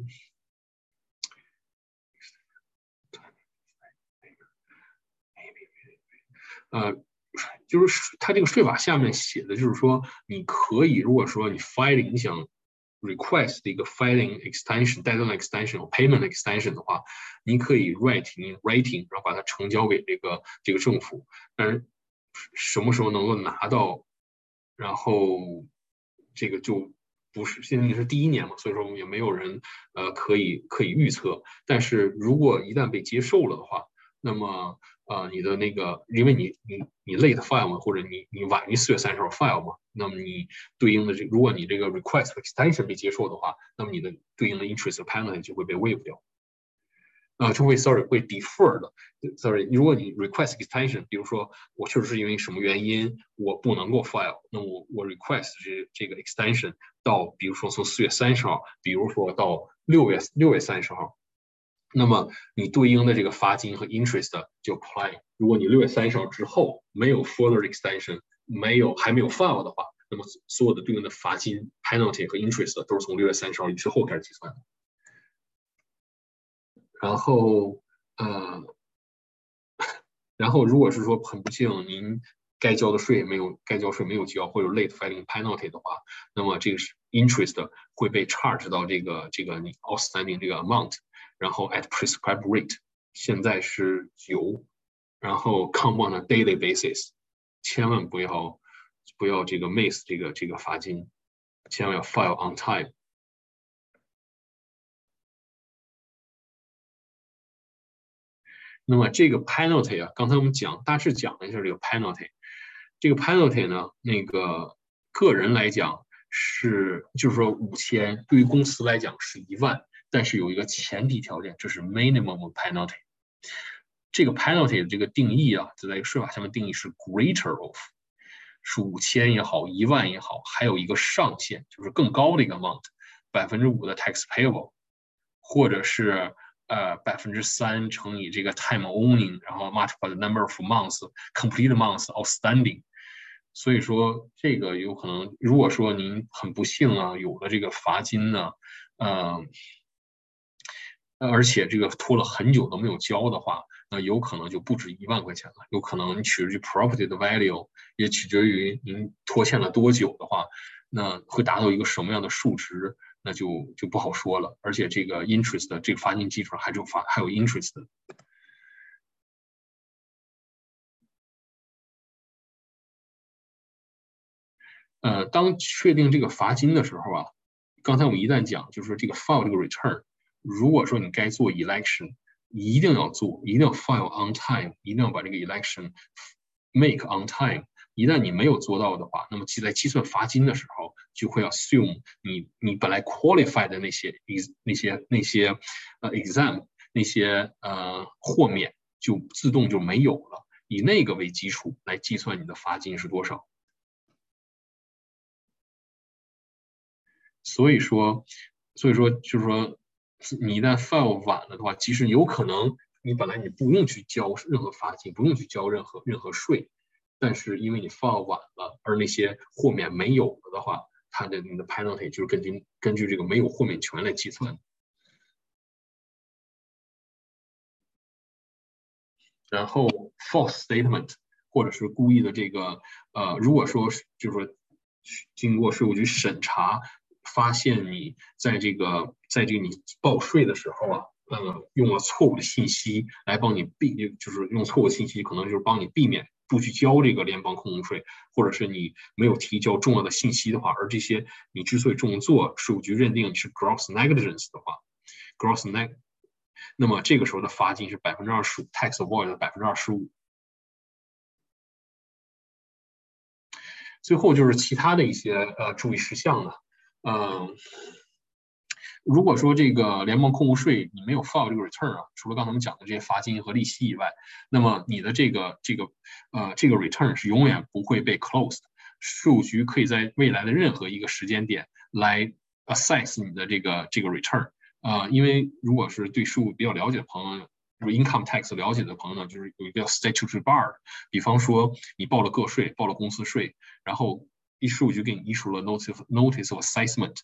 呃，就是他这个税法下面写的就是说，你可以如果说你 filing 想。request 的一个 filing extension、deadline extension 或 payment extension 的话，你可以 write in writing，然后把它呈交给这个这个政府。但是什么时候能够拿到，然后这个就不是现在是第一年嘛，所以说我们也没有人呃可以可以预测。但是如果一旦被接受了的话，那么呃，你的那个，因为你你你 late file 嘛，或者你你晚于四月三十号 file 嘛，那么你对应的这，如果你这个 request extension 被接受的话，那么你的对应的 interest penalty 就会被 waive 掉，啊，就会 sorry 会 defer 的，sorry，如果你 request extension，比如说我确实是因为什么原因我不能够 file，那我我 request 这这个 extension 到，比如说从四月三十号，比如说到六月六月三十号。那么你对应的这个罚金和 interest 就 apply。如果你六月三十号之后没有 further extension，没有还没有 file 的话，那么所有的对应的罚金 penalty 和 interest 都是从六月三十号之后开始计算的。然后呃，然后如果是说很不幸您该交的税没有该交税没有交，或者 late filing penalty 的话，那么这个是 interest 会被 charge 到这个这个你 outstanding 这个 amount。然后 at prescribed rate，现在是九，然后 come on a daily basis，千万不要不要这个 miss 这个这个罚金，千万要 file on time。那么这个 penalty 啊，刚才我们讲大致讲了一下这个 penalty，这个 penalty 呢，那个个人来讲是就是说五千，对于公司来讲是一万。但是有一个前提条件，就是 minimum penalty。这个 penalty 的这个定义啊，就在税法下面定义是 greater of，是五千也好，一万也好，还有一个上限，就是更高的一个 amount，百分之五的 tax payable，或者是呃百分之三乘以这个 time owning，然后 multiply the number of months，complete months outstanding。所以说这个有可能，如果说您很不幸啊，有了这个罚金呢，嗯。而且这个拖了很久都没有交的话，那有可能就不止一万块钱了。有可能你取决于 property 的 value，也取决于您拖欠了多久的话，那会达到一个什么样的数值，那就就不好说了。而且这个 interest 这个罚金基础上还有罚还有 interest。呃，当确定这个罚金的时候啊，刚才我们一旦讲，就是说这个 file 这个 return。如果说你该做 election，一定要做，一定要 file on time，一定要把这个 election make on time。一旦你没有做到的话，那么计在计算罚金的时候，就会 assume 你你本来 qualified 的那些那些那些呃 exam 那些呃豁免就自动就没有了，以那个为基础来计算你的罚金是多少。所以说，所以说就是说。你一旦 file 晚了的话，其实有可能你本来你不用去交任何罚金，不用去交任何任何税，但是因为你放晚了，而那些豁免没有了的话，它的你的 penalty 就是根据根据这个没有豁免权来计算。然后 false statement 或者是故意的这个呃，如果说就是说经过税务局审查。发现你在这个在这个你报税的时候啊，呃，用了错误的信息来帮你避，就是用错误信息可能就是帮你避免不去交这个联邦空税，或者是你没有提交重要的信息的话，而这些你之所以这么做，税务局认定你是 gross negligence 的话，gross neg，那么这个时候的罚金是百分之二十五，tax avoid 的百分之二十五。最后就是其他的一些呃注意事项了，嗯。如果说这个联邦控股税你没有 file 这个 return 啊，除了刚才我们讲的这些罚金和利息以外，那么你的这个这个呃这个 return 是永远不会被 closed。税务局可以在未来的任何一个时间点来 assess 你的这个这个 return 啊，因为如果是对税务比较了解的朋友，如 income tax 了解的朋友呢，就是有一个 statutory bar，比方说你报了个税，报了公司税，然后一税务局给你 issu 了 notice notice of assessment。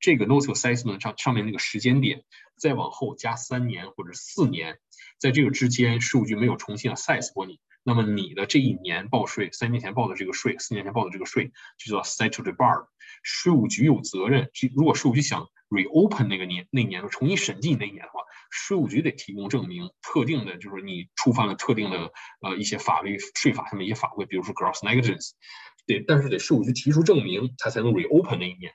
这个 notice of assessment 上上面那个时间点，再往后加三年或者四年，在这个之间，税务局没有重新 assess 过你，那么你的这一年报税，三年前报的这个税，四年前报的这个税，就叫 statutory bar。税务局有责任，如果税务局想 reopen 那个年那年重新审计那一年的话，税务局得提供证明，特定的就是你触犯了特定的呃一些法律税法上面一些法规，比如说 gross negligence，对但是得税务局提出证明，他才能 reopen 那一年。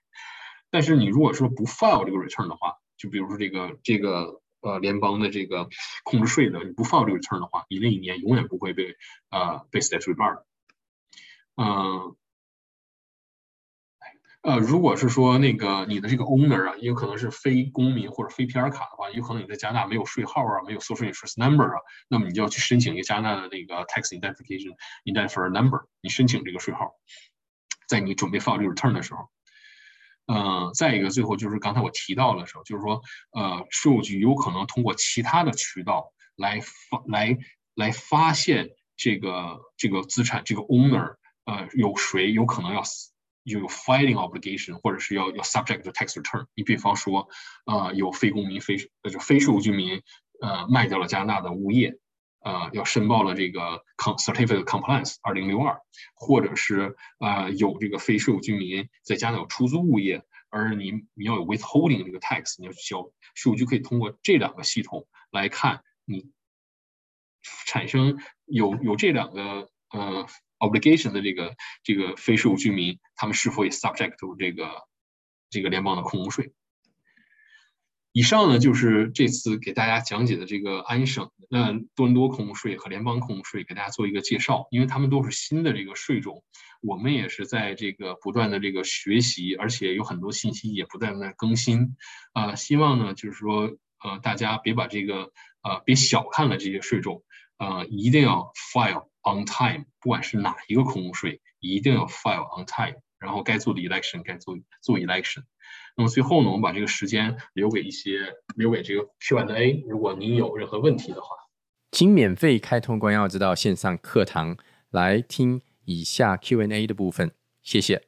但是你如果说不 file 这个 return 的话，就比如说这个这个呃联邦的这个控制税的，你不 file 这个 return 的话，你那一年永远不会被呃被 statute bar。嗯，呃如果是说那个你的这个 owner 啊，也有可能是非公民或者非 PR 卡的话，有可能你在加拿大没有税号啊，没有 social insurance number 啊，那么你就要去申请一个加拿大的那个 tax identification identifier number，你申请这个税号，在你准备发这个 return 的时候。嗯，再一个，最后就是刚才我提到的时候，就是说，呃，税务局有可能通过其他的渠道来发来来发现这个这个资产这个 owner，呃，有谁有可能要有有 filing obligation，或者是要要 subject to tax return。你比方说，呃，有非公民非呃就非税务居民，呃，卖掉了加拿大的物业。呃，要申报了这个 certificate compliance 二零六二，或者是呃有这个非税务居民在加拿大有出租物业，而你你要有 withholding 这个 tax，你要去交税务局可以通过这两个系统来看你产生有有这两个呃 obligation 的这个这个非税务居民，他们是否也 subject to 这个这个联邦的控股税。以上呢就是这次给大家讲解的这个安省、那多伦多空税和联邦空税，给大家做一个介绍。因为他们都是新的这个税种，我们也是在这个不断的这个学习，而且有很多信息也不断在更新。啊，希望呢就是说，呃，大家别把这个，呃，别小看了这些税种，呃，一定要 file on time，不管是哪一个空税，一定要 file on time，然后该做的 election 该做做 election。那么最后呢，我们把这个时间留给一些，留给这个 Q&A。如果您有任何问题的话，
请免费开通关耀之道线上课堂来听以下 Q&A 的部分，谢谢。